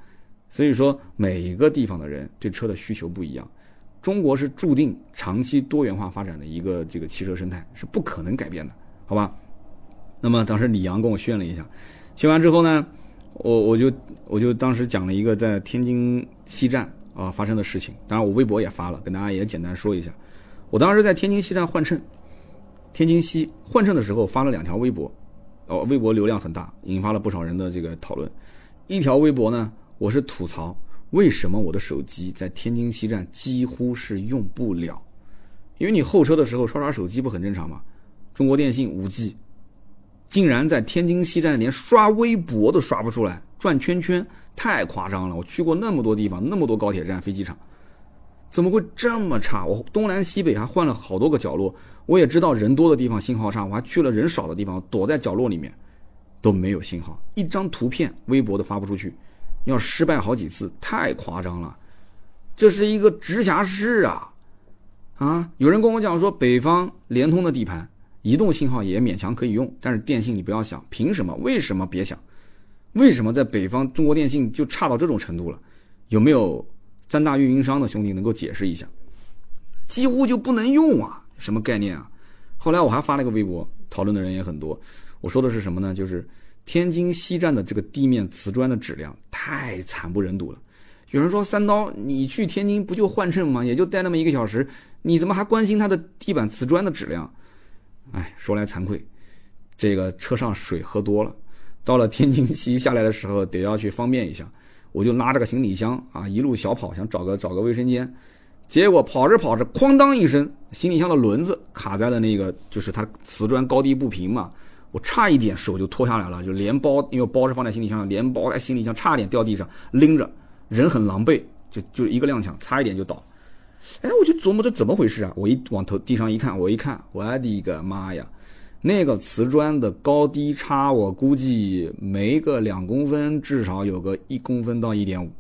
所以说，每一个地方的人对车的需求不一样。中国是注定长期多元化发展的一个这个汽车生态，是不可能改变的，好吧？那么当时李阳跟我炫了一下，炫完之后呢，我我就我就当时讲了一个在天津西站啊发生的事情。当然我微博也发了，跟大家也简单说一下。我当时在天津西站换乘，天津西换乘的时候发了两条微博，哦，微博流量很大，引发了不少人的这个讨论。一条微博呢。我是吐槽，为什么我的手机在天津西站几乎是用不了？因为你候车的时候刷刷手机不很正常吗？中国电信五 G，竟然在天津西站连刷微博都刷不出来，转圈圈太夸张了！我去过那么多地方，那么多高铁站、飞机场，怎么会这么差？我东南西北还换了好多个角落，我也知道人多的地方信号差，我还去了人少的地方，躲在角落里面都没有信号，一张图片微博都发不出去。要失败好几次，太夸张了。这是一个直辖市啊，啊！有人跟我讲说，北方联通的地盘，移动信号也勉强可以用，但是电信你不要想，凭什么？为什么别想？为什么在北方中国电信就差到这种程度了？有没有三大运营商的兄弟能够解释一下？几乎就不能用啊，什么概念啊？后来我还发了个微博，讨论的人也很多。我说的是什么呢？就是。天津西站的这个地面瓷砖的质量太惨不忍睹了。有人说：“三刀，你去天津不就换乘吗？也就待那么一个小时，你怎么还关心它的地板瓷砖的质量？”哎，说来惭愧，这个车上水喝多了，到了天津西下来的时候得要去方便一下，我就拉着个行李箱啊，一路小跑，想找个找个卫生间，结果跑着跑着，哐当一声，行李箱的轮子卡在了那个，就是它瓷砖高低不平嘛。我差一点手就脱下来了，就连包，因为包是放在行李箱上，连包在行李箱，差点掉地上，拎着，人很狼狈，就就一个踉跄，差一点就倒。哎，我就琢磨这怎么回事啊？我一往头地上一看，我一看，我的个妈呀，那个瓷砖的高低差，我估计没个两公分，至少有个一公分到一点五。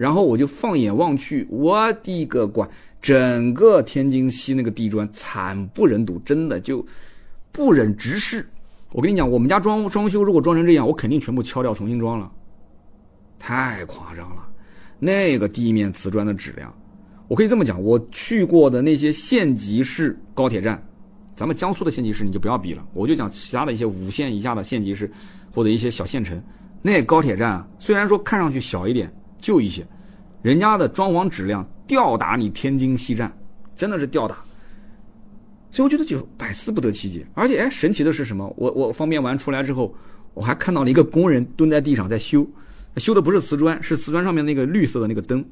然后我就放眼望去，我的个乖，整个天津西那个地砖惨不忍睹，真的就不忍直视。我跟你讲，我们家装装修如果装成这样，我肯定全部敲掉重新装了。太夸张了，那个地面瓷砖的质量，我可以这么讲，我去过的那些县级市高铁站，咱们江苏的县级市你就不要比了，我就讲其他的一些五线以下的县级市或者一些小县城，那高铁站虽然说看上去小一点、旧一些，人家的装潢质量吊打你天津西站，真的是吊打。所以我觉得就百思不得其解，而且哎，神奇的是什么？我我方便完出来之后，我还看到了一个工人蹲在地上在修，修的不是瓷砖，是瓷砖上面那个绿色的那个灯，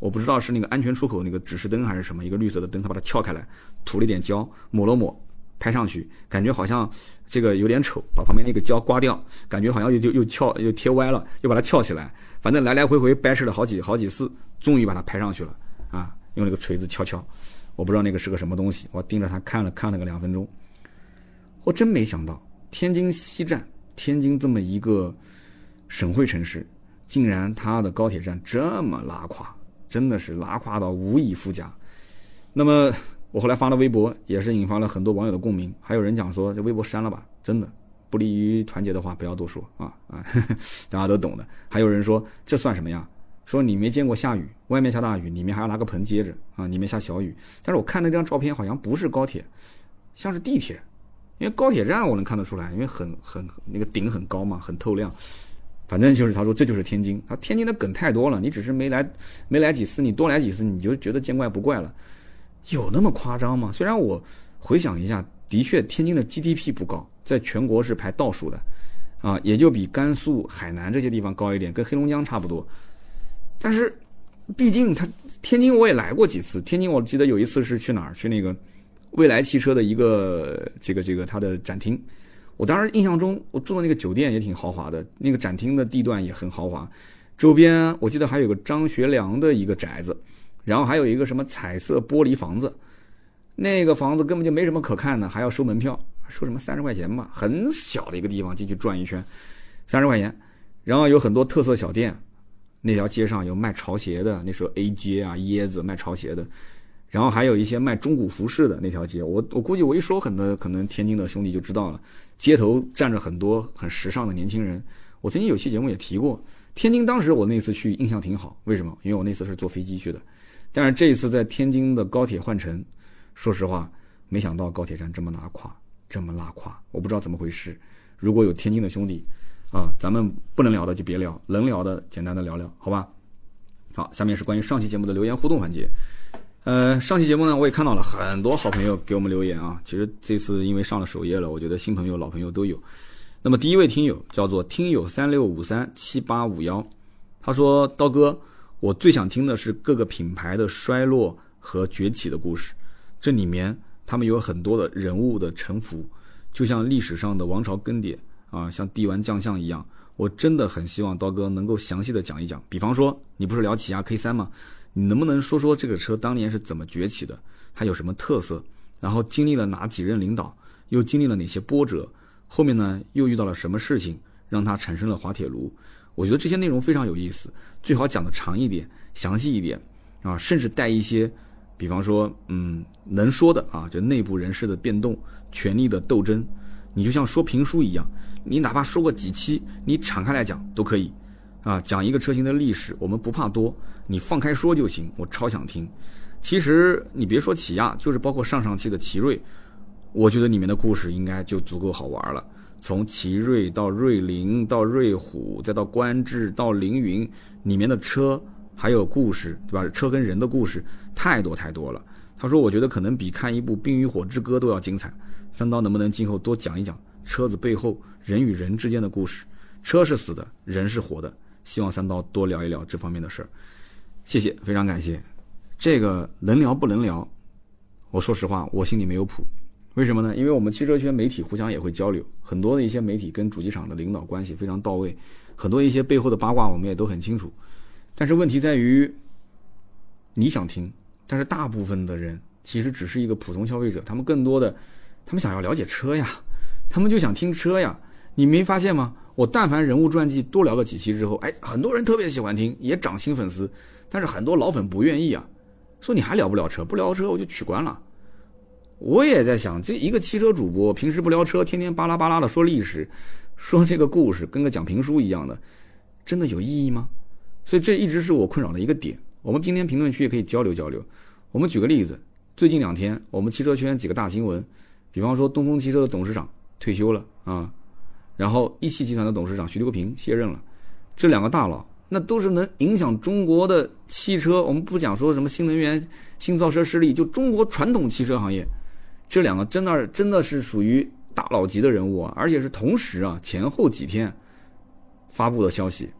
我不知道是那个安全出口那个指示灯还是什么，一个绿色的灯，他把它撬开来，涂了一点胶，抹了抹，拍上去，感觉好像这个有点丑，把旁边那个胶刮掉，感觉好像又又又翘又贴歪了，又把它翘起来，反正来来回回掰扯了好几好几次，终于把它拍上去了，啊，用那个锤子敲敲。我不知道那个是个什么东西，我盯着他看了看了个两分钟，我真没想到天津西站，天津这么一个省会城市，竟然它的高铁站这么拉胯，真的是拉胯到无以复加。那么我后来发了微博，也是引发了很多网友的共鸣，还有人讲说这微博删了吧，真的不利于团结的话不要多说啊啊，(laughs) 大家都懂的。还有人说这算什么呀？说你没见过下雨，外面下大雨，里面还要拿个盆接着啊！里面下小雨，但是我看那张照片好像不是高铁，像是地铁，因为高铁站我能看得出来，因为很很那个顶很高嘛，很透亮。反正就是他说这就是天津，他天津的梗太多了，你只是没来没来几次，你多来几次你就觉得见怪不怪了，有那么夸张吗？虽然我回想一下，的确天津的 GDP 不高，在全国是排倒数的，啊，也就比甘肃、海南这些地方高一点，跟黑龙江差不多。但是，毕竟他天津我也来过几次，天津我记得有一次是去哪儿？去那个未来汽车的一个这个这个它的展厅。我当时印象中，我住的那个酒店也挺豪华的，那个展厅的地段也很豪华，周边我记得还有个张学良的一个宅子，然后还有一个什么彩色玻璃房子，那个房子根本就没什么可看的，还要收门票，收什么三十块钱吧，很小的一个地方进去转一圈，三十块钱，然后有很多特色小店，那条街上有卖潮鞋的，那时候 A 街啊椰子卖潮鞋的。然后还有一些卖中古服饰的那条街，我我估计我一说，很多可能天津的兄弟就知道了。街头站着很多很时尚的年轻人。我曾经有期节目也提过，天津当时我那次去印象挺好，为什么？因为我那次是坐飞机去的。但是这一次在天津的高铁换乘，说实话，没想到高铁站这么拉垮，这么拉垮，我不知道怎么回事。如果有天津的兄弟，啊，咱们不能聊的就别聊，能聊的简单的聊聊，好吧？好，下面是关于上期节目的留言互动环节。呃，上期节目呢，我也看到了很多好朋友给我们留言啊。其实这次因为上了首页了，我觉得新朋友、老朋友都有。那么第一位听友叫做听友三六五三七八五幺，他说：“刀哥，我最想听的是各个品牌的衰落和崛起的故事，这里面他们有很多的人物的沉浮，就像历史上的王朝更迭啊，像帝王将相一样。我真的很希望刀哥能够详细的讲一讲。比方说，你不是聊起亚 K 三吗？”你能不能说说这个车当年是怎么崛起的？它有什么特色？然后经历了哪几任领导？又经历了哪些波折？后面呢又遇到了什么事情让它产生了滑铁卢？我觉得这些内容非常有意思，最好讲的长一点、详细一点啊，甚至带一些，比方说，嗯，能说的啊，就内部人士的变动、权力的斗争，你就像说评书一样，你哪怕说过几期，你敞开来讲都可以。啊，讲一个车型的历史，我们不怕多，你放开说就行。我超想听。其实你别说起亚，就是包括上上汽的奇瑞，我觉得里面的故事应该就足够好玩了。从奇瑞到瑞麟，到瑞虎，再到观致，到凌云，里面的车还有故事，对吧？车跟人的故事太多太多了。他说，我觉得可能比看一部《冰与火之歌》都要精彩。三刀能不能今后多讲一讲车子背后人与人之间的故事？车是死的，人是活的。希望三刀多聊一聊这方面的事儿，谢谢，非常感谢。这个能聊不能聊？我说实话，我心里没有谱。为什么呢？因为我们汽车圈媒体互相也会交流，很多的一些媒体跟主机厂的领导关系非常到位，很多一些背后的八卦我们也都很清楚。但是问题在于，你想听，但是大部分的人其实只是一个普通消费者，他们更多的，他们想要了解车呀，他们就想听车呀。你没发现吗？我但凡人物传记多聊个几期之后，哎，很多人特别喜欢听，也涨新粉丝。但是很多老粉不愿意啊，说你还聊不聊车？不聊车我就取关了。我也在想，这一个汽车主播平时不聊车，天天巴拉巴拉的说历史，说这个故事，跟个讲评书一样的，真的有意义吗？所以这一直是我困扰的一个点。我们今天评论区也可以交流交流。我们举个例子，最近两天我们汽车圈几个大新闻，比方说东风汽车的董事长退休了啊。然后一汽集团的董事长徐留平卸任了，这两个大佬那都是能影响中国的汽车。我们不讲说什么新能源、新造车势力，就中国传统汽车行业，这两个真的真的是属于大佬级的人物啊！而且是同时啊，前后几天发布的消息，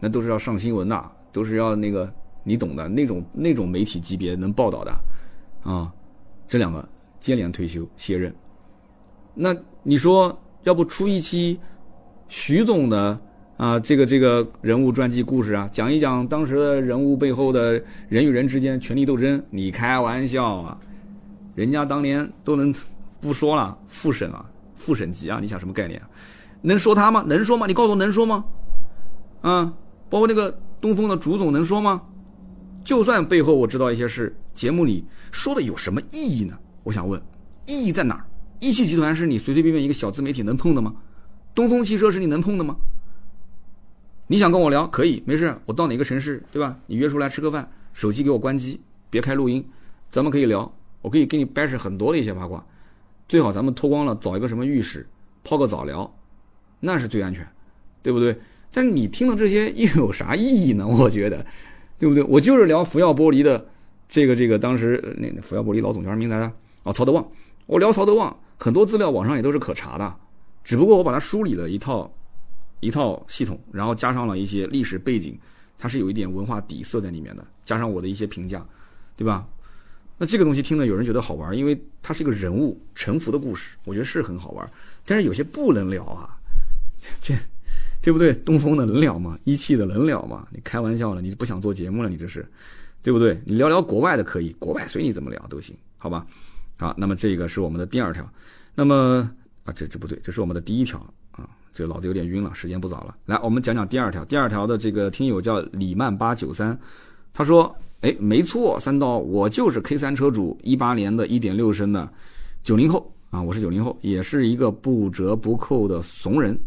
那都是要上新闻的，都是要那个你懂的那种那种媒体级别能报道的啊。这两个接连退休卸任，那你说？要不出一期徐总的啊，这个这个人物传记故事啊，讲一讲当时的人物背后的人与人之间权力斗争？你开玩笑啊？人家当年都能不说了，复审啊，副省级啊，你想什么概念？能说他吗？能说吗？你告诉我能说吗？啊，包括那个东风的主总能说吗？就算背后我知道一些事，节目里说的有什么意义呢？我想问，意义在哪儿？一汽集团是你随随便便一个小自媒体能碰的吗？东风汽车是你能碰的吗？你想跟我聊可以，没事，我到哪个城市，对吧？你约出来吃个饭，手机给我关机，别开录音，咱们可以聊，我可以给你掰扯很多的一些八卦，最好咱们脱光了找一个什么浴室泡个澡聊，那是最安全。对不对？但是你听了这些又有啥意义呢？我觉得，对不对？我就是聊福耀玻璃的这个这个，当时那福耀玻璃老总叫什么名来着？哦，曹德旺。我聊曹德旺，很多资料网上也都是可查的，只不过我把它梳理了一套一套系统，然后加上了一些历史背景，它是有一点文化底色在里面的，加上我的一些评价，对吧？那这个东西听了有人觉得好玩，因为它是一个人物沉浮的故事，我觉得是很好玩。但是有些不能聊啊，这对不对？东风的能聊吗？一汽的能聊吗？你开玩笑了，你不想做节目了？你这是，对不对？你聊聊国外的可以，国外随你怎么聊都行，好吧？好，那么这个是我们的第二条。那么啊，这这不对，这是我们的第一条啊。这老子有点晕了，时间不早了。来，我们讲讲第二条。第二条的这个听友叫李曼八九三，他说。哎，没错，三刀，我就是 K 三车主，一八年的一点六升的，九零后啊，我是九零后，也是一个不折不扣的怂人，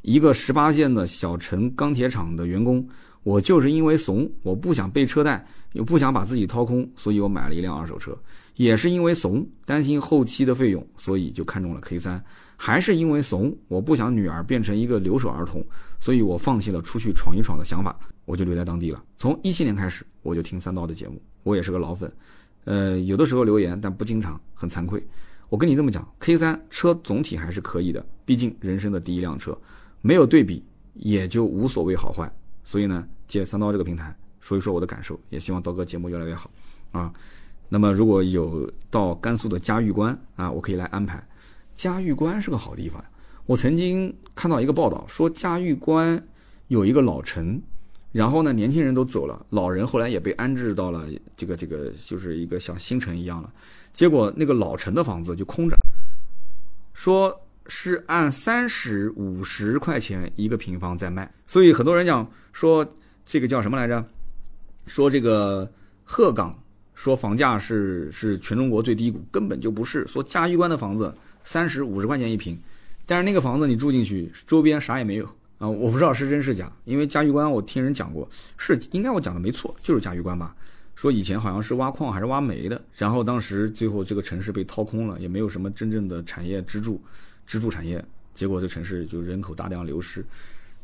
一个十八线的小城钢铁厂的员工，我就是因为怂，我不想背车贷，又不想把自己掏空，所以我买了一辆二手车，也是因为怂，担心后期的费用，所以就看中了 K 三，还是因为怂，我不想女儿变成一个留守儿童，所以我放弃了出去闯一闯的想法。我就留在当地了。从一七年开始，我就听三刀的节目，我也是个老粉。呃，有的时候留言，但不经常，很惭愧。我跟你这么讲，K 三车总体还是可以的，毕竟人生的第一辆车，没有对比也就无所谓好坏。所以呢，借三刀这个平台说一说我的感受，也希望刀哥节目越来越好啊。那么如果有到甘肃的嘉峪关啊，我可以来安排。嘉峪关是个好地方呀，我曾经看到一个报道说嘉峪关有一个老城。然后呢，年轻人都走了，老人后来也被安置到了这个这个，就是一个像新城一样了。结果那个老城的房子就空着，说是按三十五十块钱一个平方在卖。所以很多人讲说这个叫什么来着？说这个鹤岗说房价是是全中国最低谷，根本就不是。说嘉峪关的房子三十五十块钱一平，但是那个房子你住进去，周边啥也没有。啊，我不知道是真是假，因为嘉峪关我听人讲过，是应该我讲的没错，就是嘉峪关吧。说以前好像是挖矿还是挖煤的，然后当时最后这个城市被掏空了，也没有什么真正的产业支柱，支柱产业，结果这城市就人口大量流失。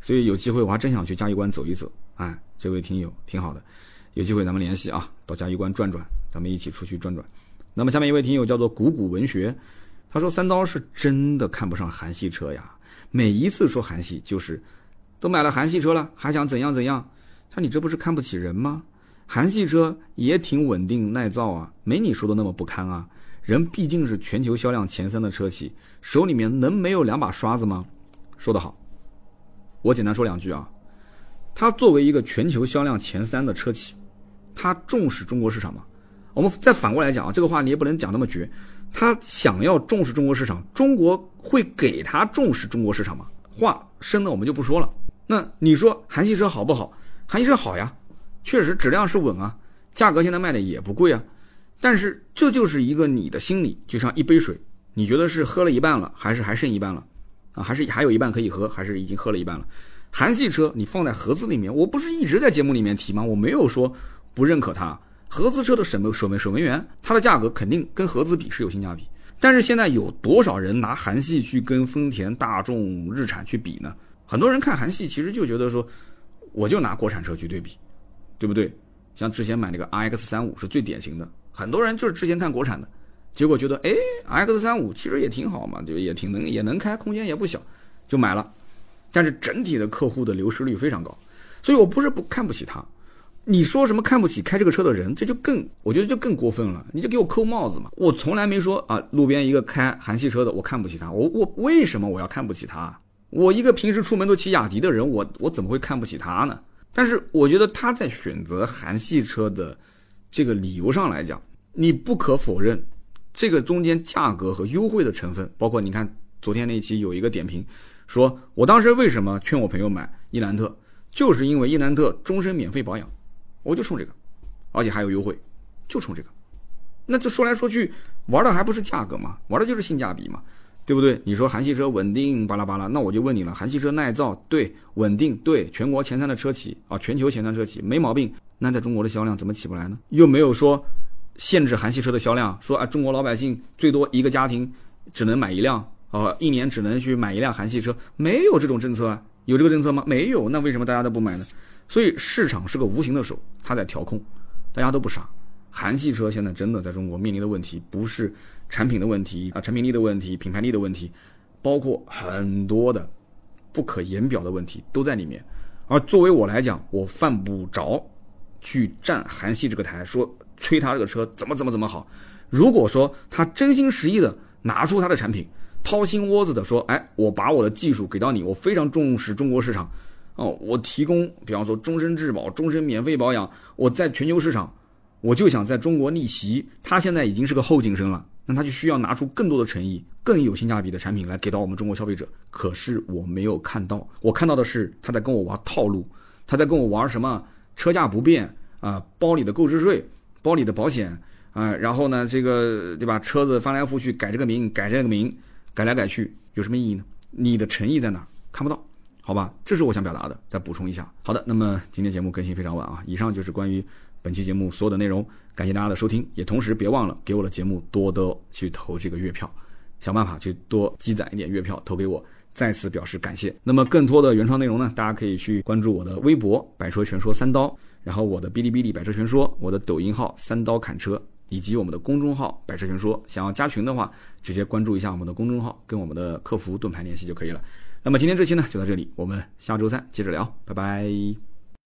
所以有机会我还真想去嘉峪关走一走。哎，这位听友挺好的，有机会咱们联系啊，到嘉峪关转转，咱们一起出去转转。那么下面一位听友叫做古古文学，他说三刀是真的看不上韩系车呀。每一次说韩系，就是都买了韩系车了，还想怎样怎样？他你这不是看不起人吗？韩系车也挺稳定耐造啊，没你说的那么不堪啊。人毕竟是全球销量前三的车企，手里面能没有两把刷子吗？说得好，我简单说两句啊。他作为一个全球销量前三的车企，他重视中国市场吗？我们再反过来讲啊，这个话你也不能讲那么绝。他想要重视中国市场，中国会给他重视中国市场吗？话深的我们就不说了。那你说韩系车好不好？韩系车好呀，确实质量是稳啊，价格现在卖的也不贵啊。但是这就是一个你的心理，就像一杯水，你觉得是喝了一半了，还是还剩一半了？啊，还是还有一半可以喝，还是已经喝了一半了？韩系车你放在盒子里面，我不是一直在节目里面提吗？我没有说不认可它。合资车的守门守门守门员，它的价格肯定跟合资比是有性价比。但是现在有多少人拿韩系去跟丰田、大众、日产去比呢？很多人看韩系，其实就觉得说，我就拿国产车去对比，对不对？像之前买那个 RX 三五是最典型的，很多人就是之前看国产的，结果觉得哎，X 三五其实也挺好嘛，就也挺能也能开，空间也不小，就买了。但是整体的客户的流失率非常高，所以我不是不看不起它。你说什么看不起开这个车的人，这就更，我觉得就更过分了。你就给我扣帽子嘛！我从来没说啊，路边一个开韩系车的，我看不起他。我我为什么我要看不起他？我一个平时出门都骑雅迪的人，我我怎么会看不起他呢？但是我觉得他在选择韩系车的这个理由上来讲，你不可否认，这个中间价格和优惠的成分，包括你看昨天那一期有一个点评，说我当时为什么劝我朋友买伊兰特，就是因为伊兰特终身免费保养。我就冲这个，而且还有优惠，就冲这个。那这说来说去，玩的还不是价格嘛，玩的就是性价比嘛，对不对？你说韩系车稳定巴拉巴拉，那我就问你了，韩系车耐造对，稳定对，全国前三的车企啊，全球前三车企没毛病，那在中国的销量怎么起不来呢？又没有说限制韩系车的销量，说啊，中国老百姓最多一个家庭只能买一辆，啊，一年只能去买一辆韩系车，没有这种政策啊。有这个政策吗？没有，那为什么大家都不买呢？所以市场是个无形的手，它在调控，大家都不傻。韩系车现在真的在中国面临的问题，不是产品的问题啊，产品力的问题，品牌力的问题，包括很多的不可言表的问题都在里面。而作为我来讲，我犯不着去站韩系这个台，说吹他这个车怎么怎么怎么好。如果说他真心实意的拿出他的产品，掏心窝子的说，哎，我把我的技术给到你，我非常重视中国市场。哦，我提供，比方说终身质保、终身免费保养，我在全球市场，我就想在中国逆袭。他现在已经是个后进生了，那他就需要拿出更多的诚意、更有性价比的产品来给到我们中国消费者。可是我没有看到，我看到的是他在跟我玩套路，他在跟我玩什么车价不变啊，包里的购置税、包里的保险啊，然后呢，这个对吧？车子翻来覆去改这个名、改这个名，改来改去有什么意义呢？你的诚意在哪？看不到。好吧，这是我想表达的，再补充一下。好的，那么今天节目更新非常晚啊，以上就是关于本期节目所有的内容，感谢大家的收听，也同时别忘了给我的节目多多去投这个月票，想办法去多积攒一点月票投给我，再次表示感谢。那么更多的原创内容呢，大家可以去关注我的微博“百车全说三刀”，然后我的哔哩哔哩“百车全说”，我的抖音号“三刀砍车”，以及我们的公众号“百车全说”。想要加群的话，直接关注一下我们的公众号，跟我们的客服盾牌联系就可以了。那么今天这期呢就到这里，我们下周三接着聊，拜拜。